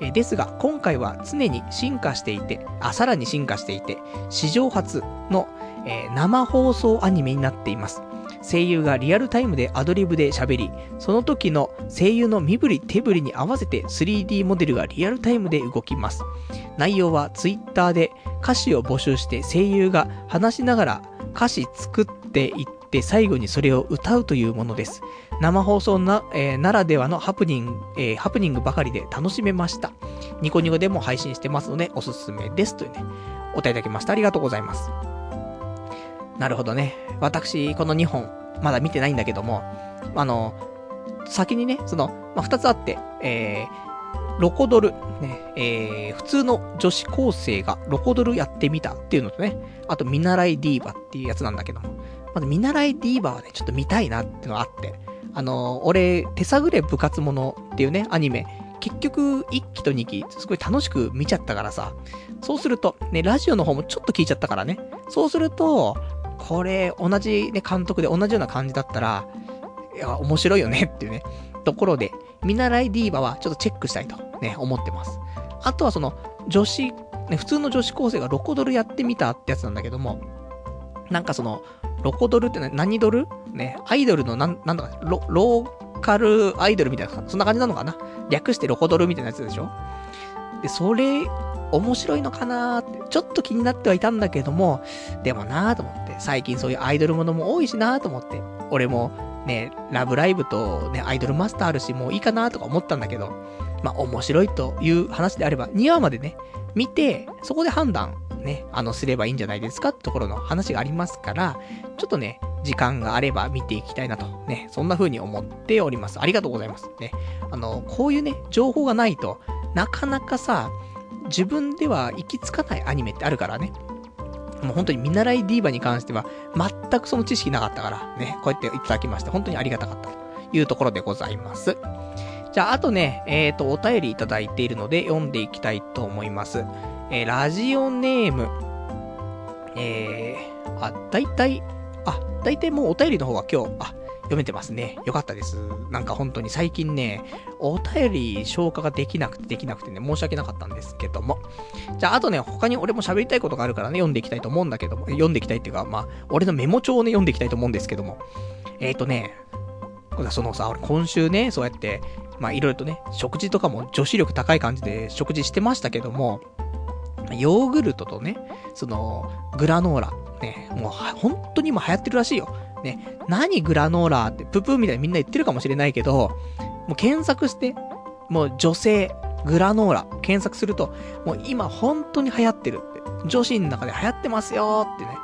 えですが、今回は常に進化していて、あ、さらに進化していて、史上初の、えー、生放送アニメになっています。声優がリアルタイムでアドリブで喋り、その時の声優の身振り手振りに合わせて 3D モデルがリアルタイムで動きます。内容は Twitter で歌詞を募集して声優が話しながら歌詞作っていって最後にそれを歌うというものです。生放送な、えー、ならではのハプニング、えー、ハプニングばかりで楽しめました。ニコニコでも配信してますのでおすすめです。というね、お答えいただきました。ありがとうございます。なるほどね。私、この2本、まだ見てないんだけども、あの、先にね、その、まあ、2つあって、えー、ロコドル、ね、えー、普通の女子高生がロコドルやってみたっていうのとね、あと見習いディーバっていうやつなんだけども、まず見習いディーバはね、ちょっと見たいなっていうのがあって、あの、俺、手探れ部活者っていうね、アニメ、結局、1期と2期、すごい楽しく見ちゃったからさ、そうすると、ね、ラジオの方もちょっと聞いちゃったからね、そうすると、これ、同じね、監督で同じような感じだったら、いや、面白いよねっていうね、ところで、見習いディーバはちょっとチェックしたいとね、思ってます。あとはその、女子、ね、普通の女子高生がロコドルやってみたってやつなんだけども、なんかその、ロコドルって何ドル？ね、アイドルのなん、なんだか、ロ、ローカルアイドルみたいな、そんな感じなのかな？略してロコドルみたいなやつでしょ？で、それ、面白いのかなーって、ちょっと気になってはいたんだけども、でもなーと思って、最近そういうアイドルものも多いしなと思って、俺も、ね、ラブライブとね、アイドルマスターあるし、もういいかなとか思ったんだけど、まあ、面白いという話であれば、2話までね、見て、そこで判断、ね、あの、すればいいんじゃないですかってところの話がありますから、ちょっとね、時間があれば見ていきたいなと、ね、そんな風に思っております。ありがとうございます。ね、あの、こういうね、情報がないと、なかなかさ、自分では行き着かないアニメってあるからね。もう本当に見習いディーバに関しては、全くその知識なかったから、ね、こうやっていただきまして、本当にありがたかったというところでございます。じゃあ、あとね、えっ、ー、と、お便りいただいているので、読んでいきたいと思います。えー、ラジオネーム、えー、あ、だいたい、あ、だいたいもうお便りの方は今日、あ、読めてますね。よかったです。なんか本当に最近ね、お便り消化ができなくてできなくてね、申し訳なかったんですけども。じゃあ、あとね、他に俺も喋りたいことがあるからね、読んでいきたいと思うんだけども、読んでいきたいっていうか、まあ、俺のメモ帳をね、読んでいきたいと思うんですけども。えっ、ー、とね、そのさ、俺今週ね、そうやって、まあいろいろとね、食事とかも女子力高い感じで食事してましたけども、ヨーグルトとね、その、グラノーラ、ね、もう本当に今流行ってるらしいよ。ね、何グラノーラって、ププーみたいにみんな言ってるかもしれないけど、もう検索して、もう女性、グラノーラ、検索すると、もう今本当に流行ってるって、女子の中で流行ってますよってね、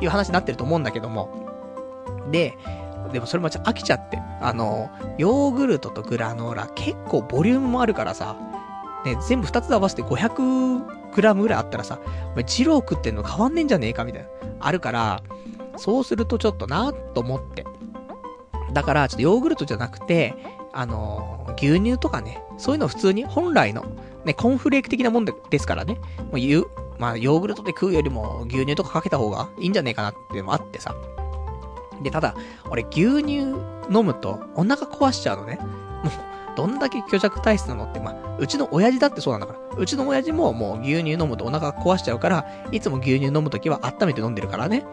いう話になってると思うんだけども。で、でもそれも飽きちゃって、あの、ヨーグルトとグラノーラ結構ボリュームもあるからさ、ね、全部2つ合わせて500グラムぐらいあったらさ、お前、ジロー食ってんの変わんねえんじゃねえかみたいな。あるから、そうするとちょっとなと思って。だから、ちょっとヨーグルトじゃなくて、あのー、牛乳とかね、そういうの普通に本来の、ね、コンフレーク的なもんでですからね、もう言う、まあ、ヨーグルトで食うよりも牛乳とかかけた方がいいんじゃねえかなっていうのもあってさ。で、ただ、俺牛乳飲むとお腹壊しちゃうのね。もう、どんだけ虚弱体質なのって、まあ、うちの親父だってそうなんだから。うちの親父ももう牛乳飲むとお腹壊しちゃうから、いつも牛乳飲むときは温めて飲んでるからね。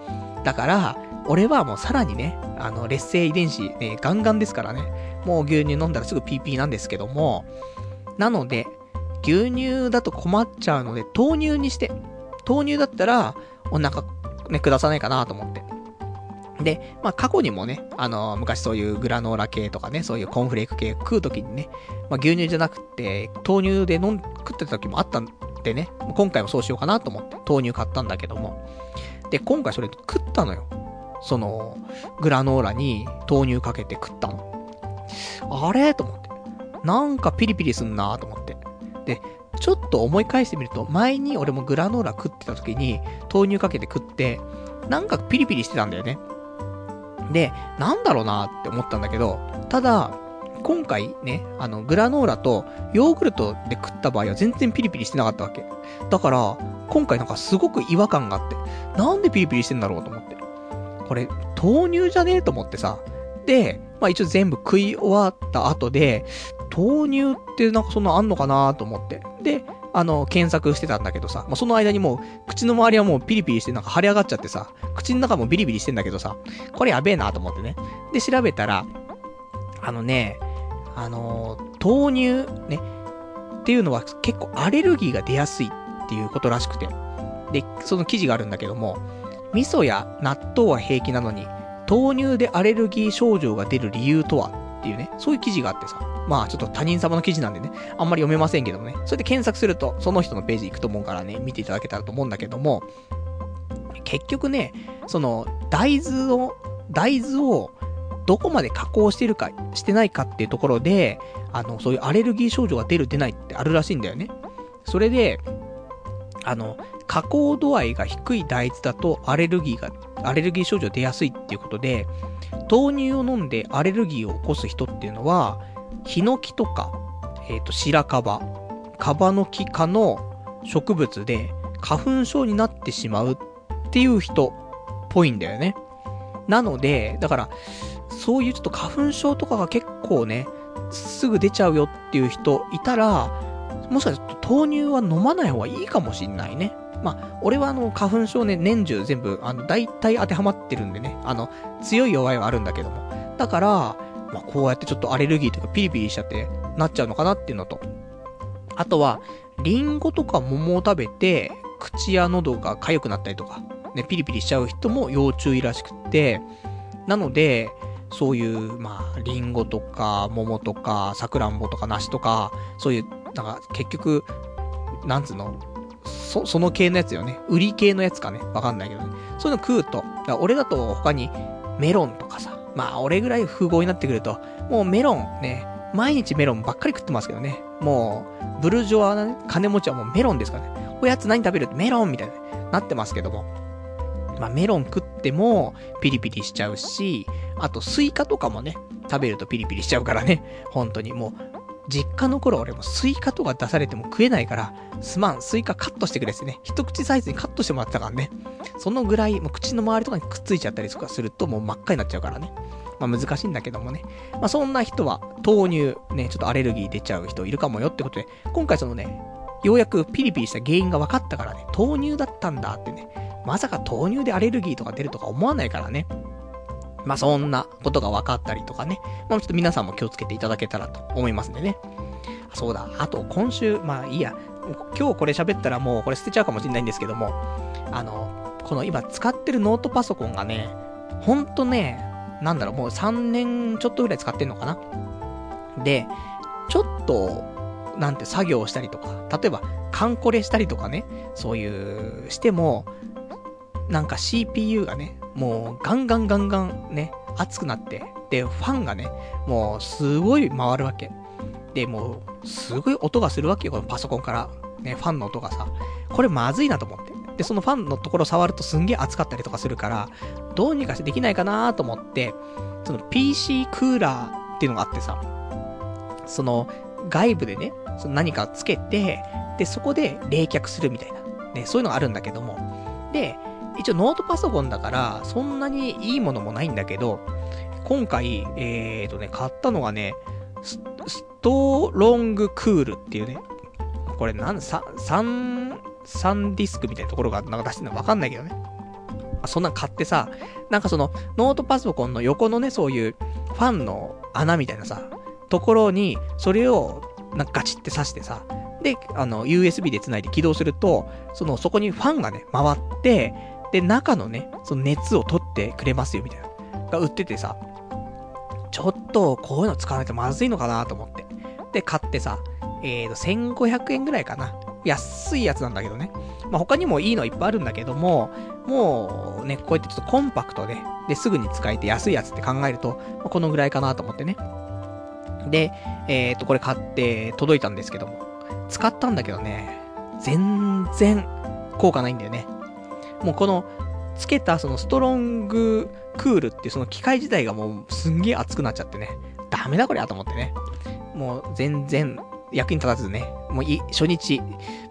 だから、俺はもうさらにね、あの、劣勢遺伝子、ね、ガンガンですからね。もう牛乳飲んだらすぐ PP なんですけども、なので、牛乳だと困っちゃうので、豆乳にして、豆乳だったら、お腹、ね、下さないかなと思って。で、まあ過去にもね、あのー、昔そういうグラノーラ系とかね、そういうコーンフレーク系食うときにね、まあ牛乳じゃなくて、豆乳で飲ん、食ってた時もあったんでね、今回もそうしようかなと思って豆乳買ったんだけども、で、今回それ食ったのよ。その、グラノーラに豆乳かけて食ったの。あれ？と思って。なんかピリピリすんなと思って。で、ちょっと思い返してみると、前に俺もグラノーラ食ってた時に、豆乳かけて食って、なんかピリピリしてたんだよね。で、なんだろうなって思ったんだけど、ただ、今回ね、あの、グラノーラとヨーグルトで食った場合は全然ピリピリしてなかったわけ。だから、今回なんかすごく違和感があって、なんでピリピリしてんだろうと思って。これ、豆乳じゃねえと思ってさ。で、まあ一応全部食い終わった後で、豆乳ってなんかそんなあんのかなと思って。で、あの、検索してたんだけどさ、まあ、その間にもう、口の周りはもうピリピリしてなんか腫れ上がっちゃってさ、口の中もビリビリしてんだけどさ、これやべえなと思ってね。で、調べたら、あのね、あの豆乳ね、っていうのは結構アレルギーが出やすいっていうことらしくて。で、その記事があるんだけども、味噌や納豆は平気なのに、豆乳でアレルギー症状が出る理由とはっていうね、そういう記事があってさ。まあちょっと他人様の記事なんでね、あんまり読めませんけどね。それで検索すると、その人のページ行くと思うからね、見ていただけたらと思うんだけども、結局ね、その、大豆を、大豆を、どこまで加工してるか、してないかっていうところで、あの、そういうアレルギー症状が出る出ないってあるらしいんだよね。それで、あの、加工度合いが低い大豆だとアレルギーが、アレルギー症状出やすいっていうことで、豆乳を飲んでアレルギーを起こす人っていうのは、ヒノキとか、えっ、ー、と、白樺、カバの木科の植物で花粉症になってしまうっていう人っぽいんだよね。なので、だから、そういうちょっと花粉症とかが結構ね、すぐ出ちゃうよっていう人いたら、もしかすると豆乳は飲まない方がいいかもしんないね。まあ、俺はあの、花粉症ね、年中全部、あの、大体当てはまってるんでね、あの、強い弱いはあるんだけども。だから、まあ、こうやってちょっとアレルギーとかピリピリしちゃってなっちゃうのかなっていうのと。あとは、リンゴとか桃を食べて、口や喉が痒くなったりとか、ね、ピリピリしちゃう人も要注意らしくって、なので、そういう、まあ、リンゴとか、桃とか、さくらんぼとか、梨とか、そういう、なんか、結局、なんつうの、そ、その系のやつよね。売り系のやつかね。わかんないけどね。そういうの食うと、俺だと他にメロンとかさ、まあ俺ぐらい風貌になってくると、もうメロンね、毎日メロンばっかり食ってますけどね。もう、ブルジョアなね、金持ちはもうメロンですからね。おやつ何食べる？メロンみたいに、なってますけども。まあメロン食ってもピリピリしちゃうし、あとスイカとかもね、食べるとピリピリしちゃうからね。本当にもう、実家の頃俺もスイカとか出されても食えないから、すまん、スイカカットしてくれってね。一口サイズにカットしてもらってたからね。そのぐらい、もう口の周りとかにくっついちゃったりとかするともう真っ赤になっちゃうからね。まあ難しいんだけどもね。まあそんな人は、豆乳、ね、ちょっとアレルギー出ちゃう人いるかもよってことで、今回そのね、ようやくピリピリした原因が分かったからね、豆乳だったんだってね。まさか豆乳でアレルギーとか出るとか思わないからね。まあ、そんなことが分かったりとかね。まあ、ちょっと皆さんも気をつけていただけたらと思いますんでね。そうだ。あと、今週、まあいいや。今日これ喋ったらもうこれ捨てちゃうかもしれないんですけども、あの、この今使ってるノートパソコンがね、ほんとね、なんだろう、もう3年ちょっとぐらい使ってんのかなで、ちょっと、なんて作業をしたりとか、例えば、カンコレしたりとかね、そういう、しても、なんか CPU がね、もうガンガンガンガンね、熱くなって、で、ファンがね、もうすごい回るわけ。で、もう、すごい音がするわけよ、このパソコンから。ね、ファンの音がさ。これまずいなと思って。で、そのファンのところ触るとすんげえ熱かったりとかするから、どうにかしてできないかなと思って、その PC クーラーっていうのがあってさ、その外部でね、その何かつけて、で、そこで冷却するみたいな。ね、そういうのがあるんだけども。で、一応ノートパソコンだから、そんなにいいものもないんだけど、今回、えーとね、買ったのがね、ストロングクールっていうね、これなん、サ、サン、サンディスクみたいなところがなんか出してるのわかんないけどね。そんなん買ってさ、なんかその、ノートパソコンの横のね、そういう、ファンの穴みたいなさ、ところに、それを、なんかガチって刺してさ、で、あの、USB で繋いで起動すると、その、そこにファンがね、回って、で、中のね、その熱を取ってくれますよ、みたいな。が売っててさ、ちょっと、こういうの使わないとまずいのかなと思って。で、買ってさ、えーと、1500円ぐらいかな。安いやつなんだけどね。まあ、他にもいいのいっぱいあるんだけども、もうね、こうやってちょっとコンパクトで、で、すぐに使えて安いやつって考えると、まあ、このぐらいかなと思ってね。で、えーと、これ買って届いたんですけども、使ったんだけどね、全然効果ないんだよね。もうこの、つけたそのストロングクールっていうその機械自体がもうすんげえ熱くなっちゃってね。ダメだこりゃと思ってね。もう全然役に立たずね。もういい、初日、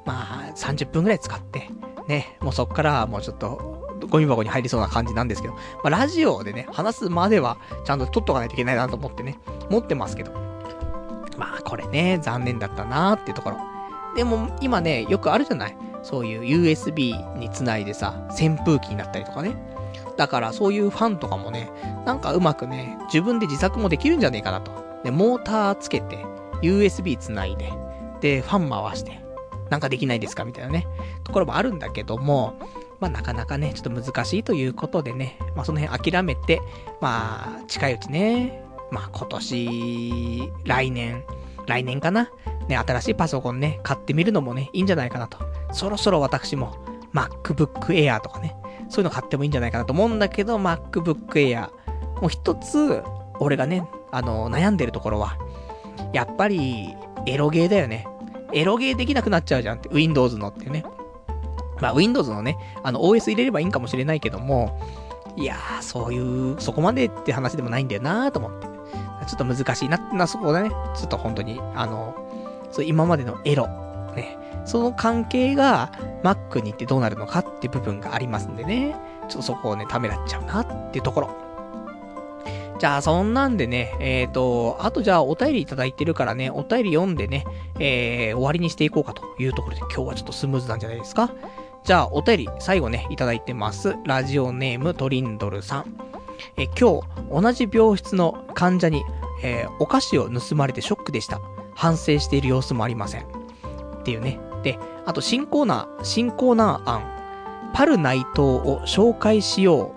まあ30分くらい使って、ね。もうそっからもうちょっとゴミ箱に入りそうな感じなんですけど、まあ、ラジオでね、話すまでは、ちゃんと撮っとかないといけないなと思ってね、持ってますけど。まあ、これね、残念だったなーっていうところ。でも、今ね、よくあるじゃないそういう USB につないでさ、扇風機になったりとかね。だからそういうファンとかもね、なんかうまくね、自分で自作もできるんじゃねえかなと。で、モーターつけて、USB つないで、で、ファン回して、なんかできないですかみたいなね、ところもあるんだけども、まあなかなかね、ちょっと難しいということでね、まあその辺諦めて、まあ近いうちね、まあ今年、来年、来年かなね、新しいパソコンね、買ってみるのもね、いいんじゃないかなと。そろそろ私も、MacBook Air とかね、そういうの買ってもいいんじゃないかなと思うんだけど、MacBook Air。もう一つ、俺がね、あの、悩んでるところは、やっぱり、エロゲーだよね。エロゲーできなくなっちゃうじゃんって、Windows のってね。まあ、Windows のね、あの、OS 入れればいいんかもしれないけども、いやー、そういう、そこまでって話でもないんだよなーと思って。ちょっと難しいな、な、そこだね。ちょっと本当に、あの、そう、今までのエロ、ね。その関係が Mac に行ってどうなるのかっていう部分がありますんでね。ちょっとそこをね、ためらっちゃうなっていうところ。じゃあ、そんなんでね、えっ、ー、と、あとじゃあお便りいただいてるからね、お便り読んでね、えー、終わりにしていこうかというところで、今日はちょっとスムーズなんじゃないですかじゃあ、お便り、最後ね、いただいてます。ラジオネームトリンドルさん。え、今日、同じ病室の患者に、えー、お菓子を盗まれてショックでした。反省している様子もありません。っていうね。で、あと、新コーナー、新コーナー案。パル内藤を紹介しよ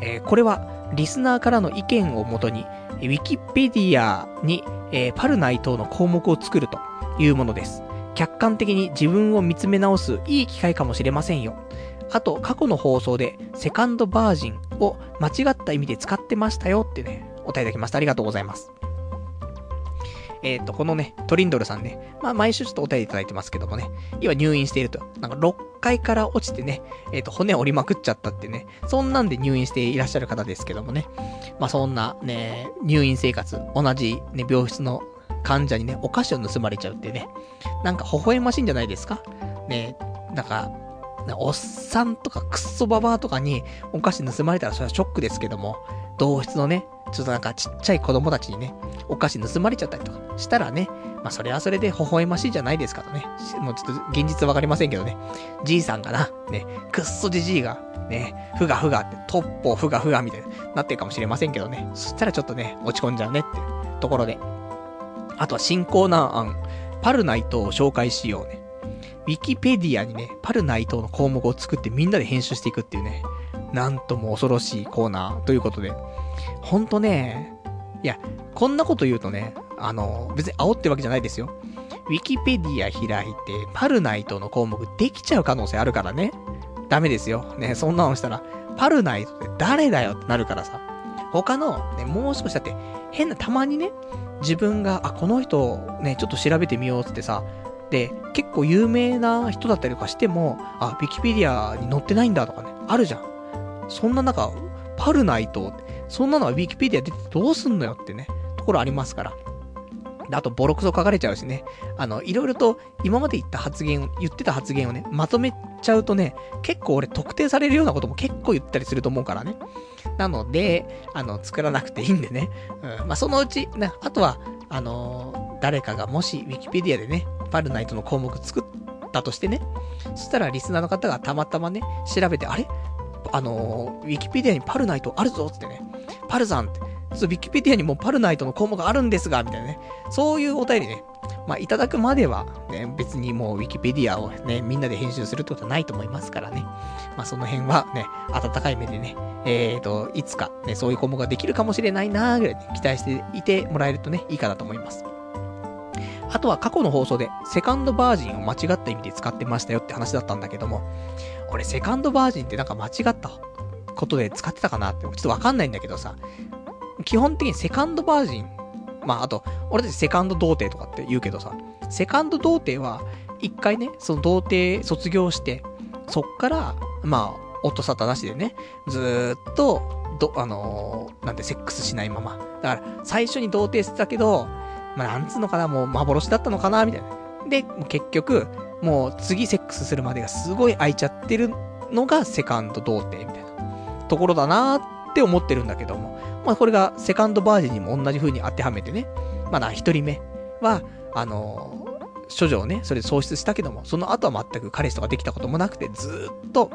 う。えー、これは、リスナーからの意見をもとに、ウィキペディアに、えー、パル内藤の項目を作るというものです。客観的に自分を見つめ直すいい機会かもしれませんよ。あと、過去の放送で、セカンドバージンを間違った意味で使ってましたよってね、お答えいただきました。ありがとうございます。えっ、ー、と、このね、トリンドルさんね、まあ、毎週ちょっとお便りいただいてますけどもね、今入院していると。なんか6階から落ちてね、えっ、ー、と、骨折りまくっちゃったってね、そんなんで入院していらっしゃる方ですけどもね、まあ、そんなね、入院生活、同じね、病室の患者にね、お菓子を盗まれちゃうってね、なんか微笑ましいんじゃないですか？ね、なんか、おっさんとかクッソババアとかにお菓子盗まれたらそれはショックですけども、同室のね、ちょっとなんかちっちゃい子供たちにね、お菓子盗まれちゃったりとかしたらね、まあそれはそれで微笑ましいじゃないですかとね。もうちょっと現実わかりませんけどね。じいさんがな、ね、くっそじじいが、ね、ふがふがって、トッポふがふがみたいになってるかもしれませんけどね。そしたらちょっとね、落ち込んじゃうねってところで。あとは新コーナー案、パルナイトを紹介しようね。ウィキペディアにね、パルナイトの項目を作ってみんなで編集していくっていうね、なんとも恐ろしいコーナーということで、ほんとね、いや、こんなこと言うとね、あの、別に煽ってるわけじゃないですよ。ウィキペディア開いて、パルナイトの項目できちゃう可能性あるからね。ダメですよ。ね、そんなのしたら、パルナイトって誰だよってなるからさ。他の、ね、もう少しだって、変な、たまにね、自分が、あ、この人、ね、ちょっと調べてみようってさ、で、結構有名な人だったりとかしても、あ、ウィキペディアに載ってないんだとかね、あるじゃん。そんな中、パルナイト、そんなのはウィキペディア出てどうすんのよってね、ところありますから。あと、ボロクソ書かれちゃうしね。あの、いろいろと今まで言った発言を、言ってた発言をね、まとめちゃうとね、結構俺特定されるようなことも結構言ったりすると思うからね。なので、あの、作らなくていいんでね。うん。まあ、そのうち、ね、あとは、あのー、誰かがもし、ウィキペディアでね、パルナイトの項目作ったとしてね、そしたらリスナーの方がたまたまね、調べて、あれ？あのー、ウィキペディアにパルナイトあるぞってね、パルさんって、そう、ウィキペディアにもパルナイトの項目あるんですが、みたいなね、そういうお便りね、まあ、いただくまでは、ね、別にもうウィキペディアをね、みんなで編集するってことはないと思いますからね。まあ、その辺はね、温かい目でね、えーと、いつかね、そういう項目ができるかもしれないなーぐらい、ね、期待していてもらえるとね、いいかなと思います。あとは過去の放送で、セカンドバージンを間違った意味で使ってましたよって話だったんだけども、俺セカンドバージンってなんか間違ったことで使ってたかなって、ちょっとわかんないんだけどさ、基本的にセカンドバージン、まああと、俺たちセカンド童貞とかって言うけどさ、セカンド童貞は、一回ね、その童貞卒業して、そっから、まあ、音沙汰なしでね、ずーっと、ど、あのー、なんてセックスしないまま。だから、最初に童貞してたけど、まあ、なんつうのかな、もう幻だったのかな、みたいな。で、結局、もう次セックスするまでがすごい空いちゃってるのがセカンド童貞みたいなところだなって思ってるんだけども。まあこれがセカンドバージンにも同じ風に当てはめてね。まだ一人目は、あのー、処女をね、それで喪失したけども、その後は全く彼氏とかできたこともなくて、ずっと、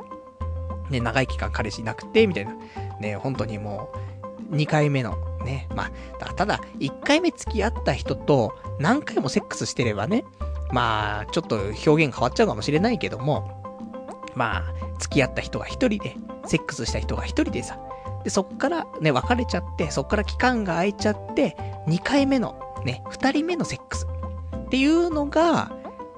ね、長い期間彼氏いなくて、みたいな。ね、本当にもう、2回目の、ね、まあ、ただ、1回目付き合った人と何回もセックスしてればね、まあ、ちょっと表現変わっちゃうかもしれないけども、まあ、付き合った人が一人で、セックスした人が一人でさ、で、そっからね、別れちゃって、そっから期間が空いちゃって、2回目の、ね、2人目のセックス。っていうのが、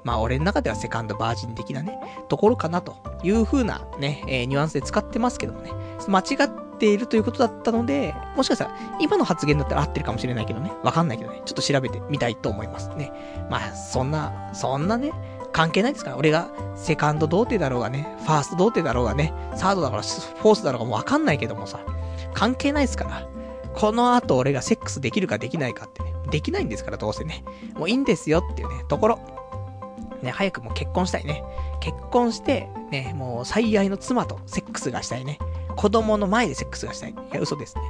まあ俺の中ではセカンドバージン的なね、ところかなという風なね、えー、ニュアンスで使ってますけどもね、間違っているということだったので、もしかしたら、今の発言だったら合ってるかもしれないけどね。わかんないけどね。ちょっと調べてみたいと思いますね。まあ、そんな、そんなね、関係ないですから。俺が、セカンド童貞だろうがね、ファースト童貞だろうがね、サードだからフォースだろうがもうわかんないけどもさ、関係ないですから。この後俺がセックスできるかできないかってね、できないんですから、どうせね。もういいんですよっていうね、ところ。ね、早くもう結婚したいね。結婚して、ね、もう最愛の妻とセックスがしたいね。子供の前でセックスがしたい。いや、嘘ですね。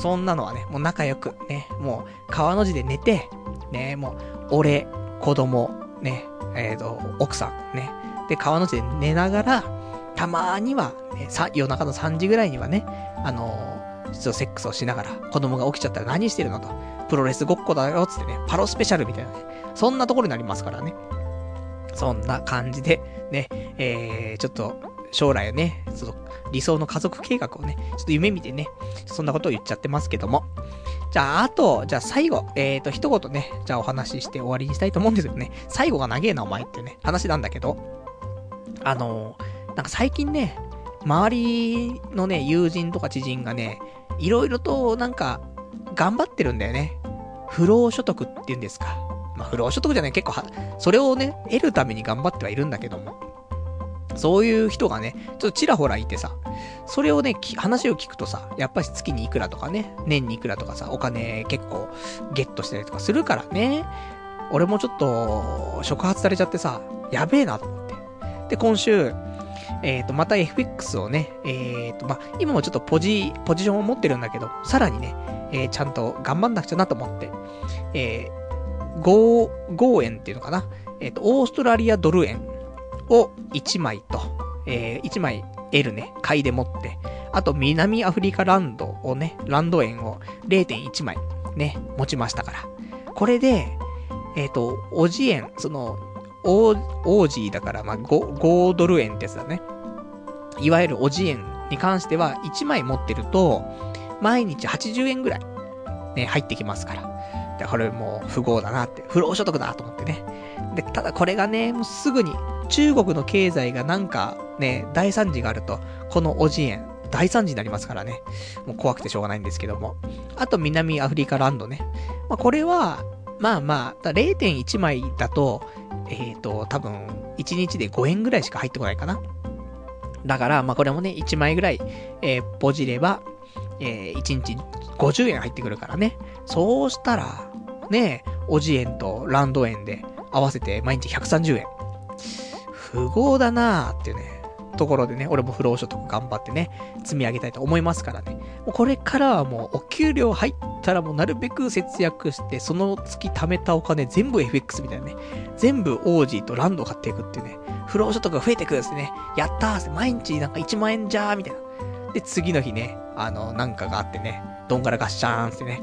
そんなのはね、もう仲良く、ね、もう川の字で寝て、ね、もう、俺、子供、ね、えっ、ー、と、奥さん、ね。で、川の字で寝ながら、たまには、ね、さ、夜中の3時ぐらいにはね、あのー、実はセックスをしながら、子供が起きちゃったら何してるのと。プロレスごっこだよ、つってね、パロスペシャルみたいなね。そんなところになりますからね。そんな感じで、ね、えー、ちょっと、将来ね、ちょっと理想の家族計画をね、ちょっと夢見てね、そんなことを言っちゃってますけども。じゃあ、あと、じゃあ最後、えーと、一言ね、じゃあお話しして終わりにしたいと思うんですよね。最後が長えな、お前っていうね、話なんだけど、あの、なんか最近ね、周りのね、友人とか知人がね、いろいろとなんか、頑張ってるんだよね。不労所得って言うんですか。まあ、不労所得じゃない、結構は、それをね、得るために頑張ってはいるんだけども。そういう人がね、ちょっとちらほらいてさ、それをね、話を聞くとさ、やっぱり月にいくらとかね、年にいくらとかさ、お金結構ゲットしたりとかするからね。俺もちょっと、触発されちゃってさ、やべえなと思って。で、今週、えっ、ー、と、また FX をね、えっ、ー、と、まあ、今もちょっとポジ、ポジションを持ってるんだけど、さらにね、えー、ちゃんと頑張んなくちゃなと思って、えー、豪、豪円っていうのかな？えっ、ー、と、オーストラリアドル円を1枚と、えー、1枚 L ね、買いで持って、あと南アフリカランドをね、ランド円を0.1枚ね、持ちましたから。これで、えっ、ー、と、オジ円、その、オー、オージーだから、まあ、豪、豪ドル円ってやつだね。いわゆるオジ円に関しては1枚持ってると、毎日80円ぐらい、ね、入ってきますから。で、これもう、富豪だなって、不労所得だと思ってね。で、ただこれがね、もうすぐに、中国の経済がなんか、ね、大惨事があると、このおじ円、大惨事になりますからね。もう怖くてしょうがないんですけども。あと、南アフリカランドね。まあ、これは、まあまあ、0.1枚だと、えっ、ー、と、多分、1日で5円ぐらいしか入ってこないかな。だから、まあこれもね、1枚ぐらい、えー、ポジれば、えー、1日50円入ってくるからね。そうしたら、ね、おじ円とランド円で合わせて毎日130円。富豪だなーっていうね、ところでね、俺も不労所得頑張ってね、積み上げたいと思いますからね。もうこれからはもう、お給料入ったらもうなるべく節約して、その月貯めたお金全部 FX みたいなね、全部オージーとランド買っていくっていうね、不労所得が増えてくるんですね。やったーって、毎日なんか1万円じゃーみたいな。で、次の日ね、あの、なんかがあってね、どんがらがっしゃーんってね、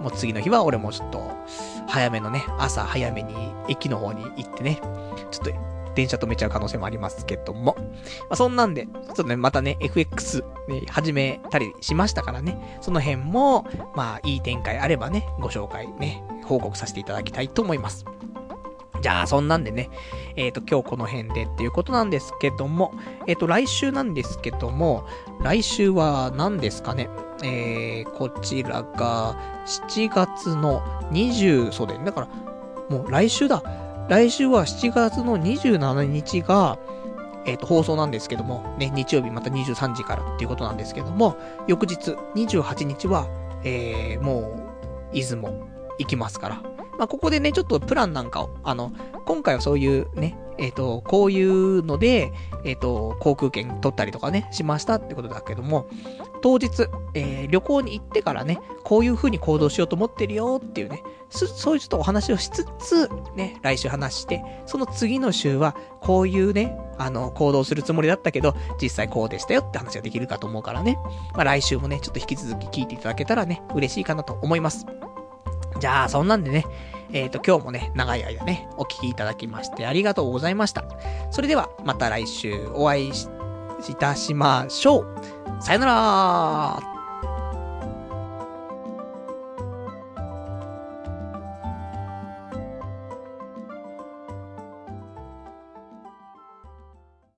もう次の日は俺もちょっと、早めのね、朝早めに駅の方に行ってね、ちょっと電車止めちゃう可能性もありますけども。まあ、そんなんで、ちょっとね、またね、FX、ね、始めたりしましたからね、その辺も、まあ、いい展開あればね、ご紹介ね、報告させていただきたいと思います。じゃあ、そんなんでね、えっ、ー、と、今日この辺でっていうことなんですけども、えっ、ー、と、来週なんですけども、来週は何ですかね。えー、こちらが、7月の20、そうだよね。だから、もう来週だ。来週は7月の27日が、えっ、ー、と、放送なんですけども、ね、日曜日また23時からっていうことなんですけども、翌日、28日は、えー、もう、出雲行きますから、まあ、ここでね、ちょっとプランなんかを、あの、今回はそういうね、えっ、ー、と、こういうので、えっ、ー、と、航空券取ったりとかね、しましたってことだけども、当日、えー、旅行に行ってからね、こういう風に行動しようと思ってるよっていうね、そういうちょっとお話をしつつ、ね、来週話して、その次の週は、こういうね、あの、行動するつもりだったけど、実際こうでしたよって話ができるかと思うからね。まあ来週もね、ちょっと引き続き聞いていただけたらね、嬉しいかなと思います。じゃあ、そんなんでね、えっ、ー、と、今日もね、長い間ね、お聴きいただきましてありがとうございました。それでは、また来週お会いいたしましょう。さよなら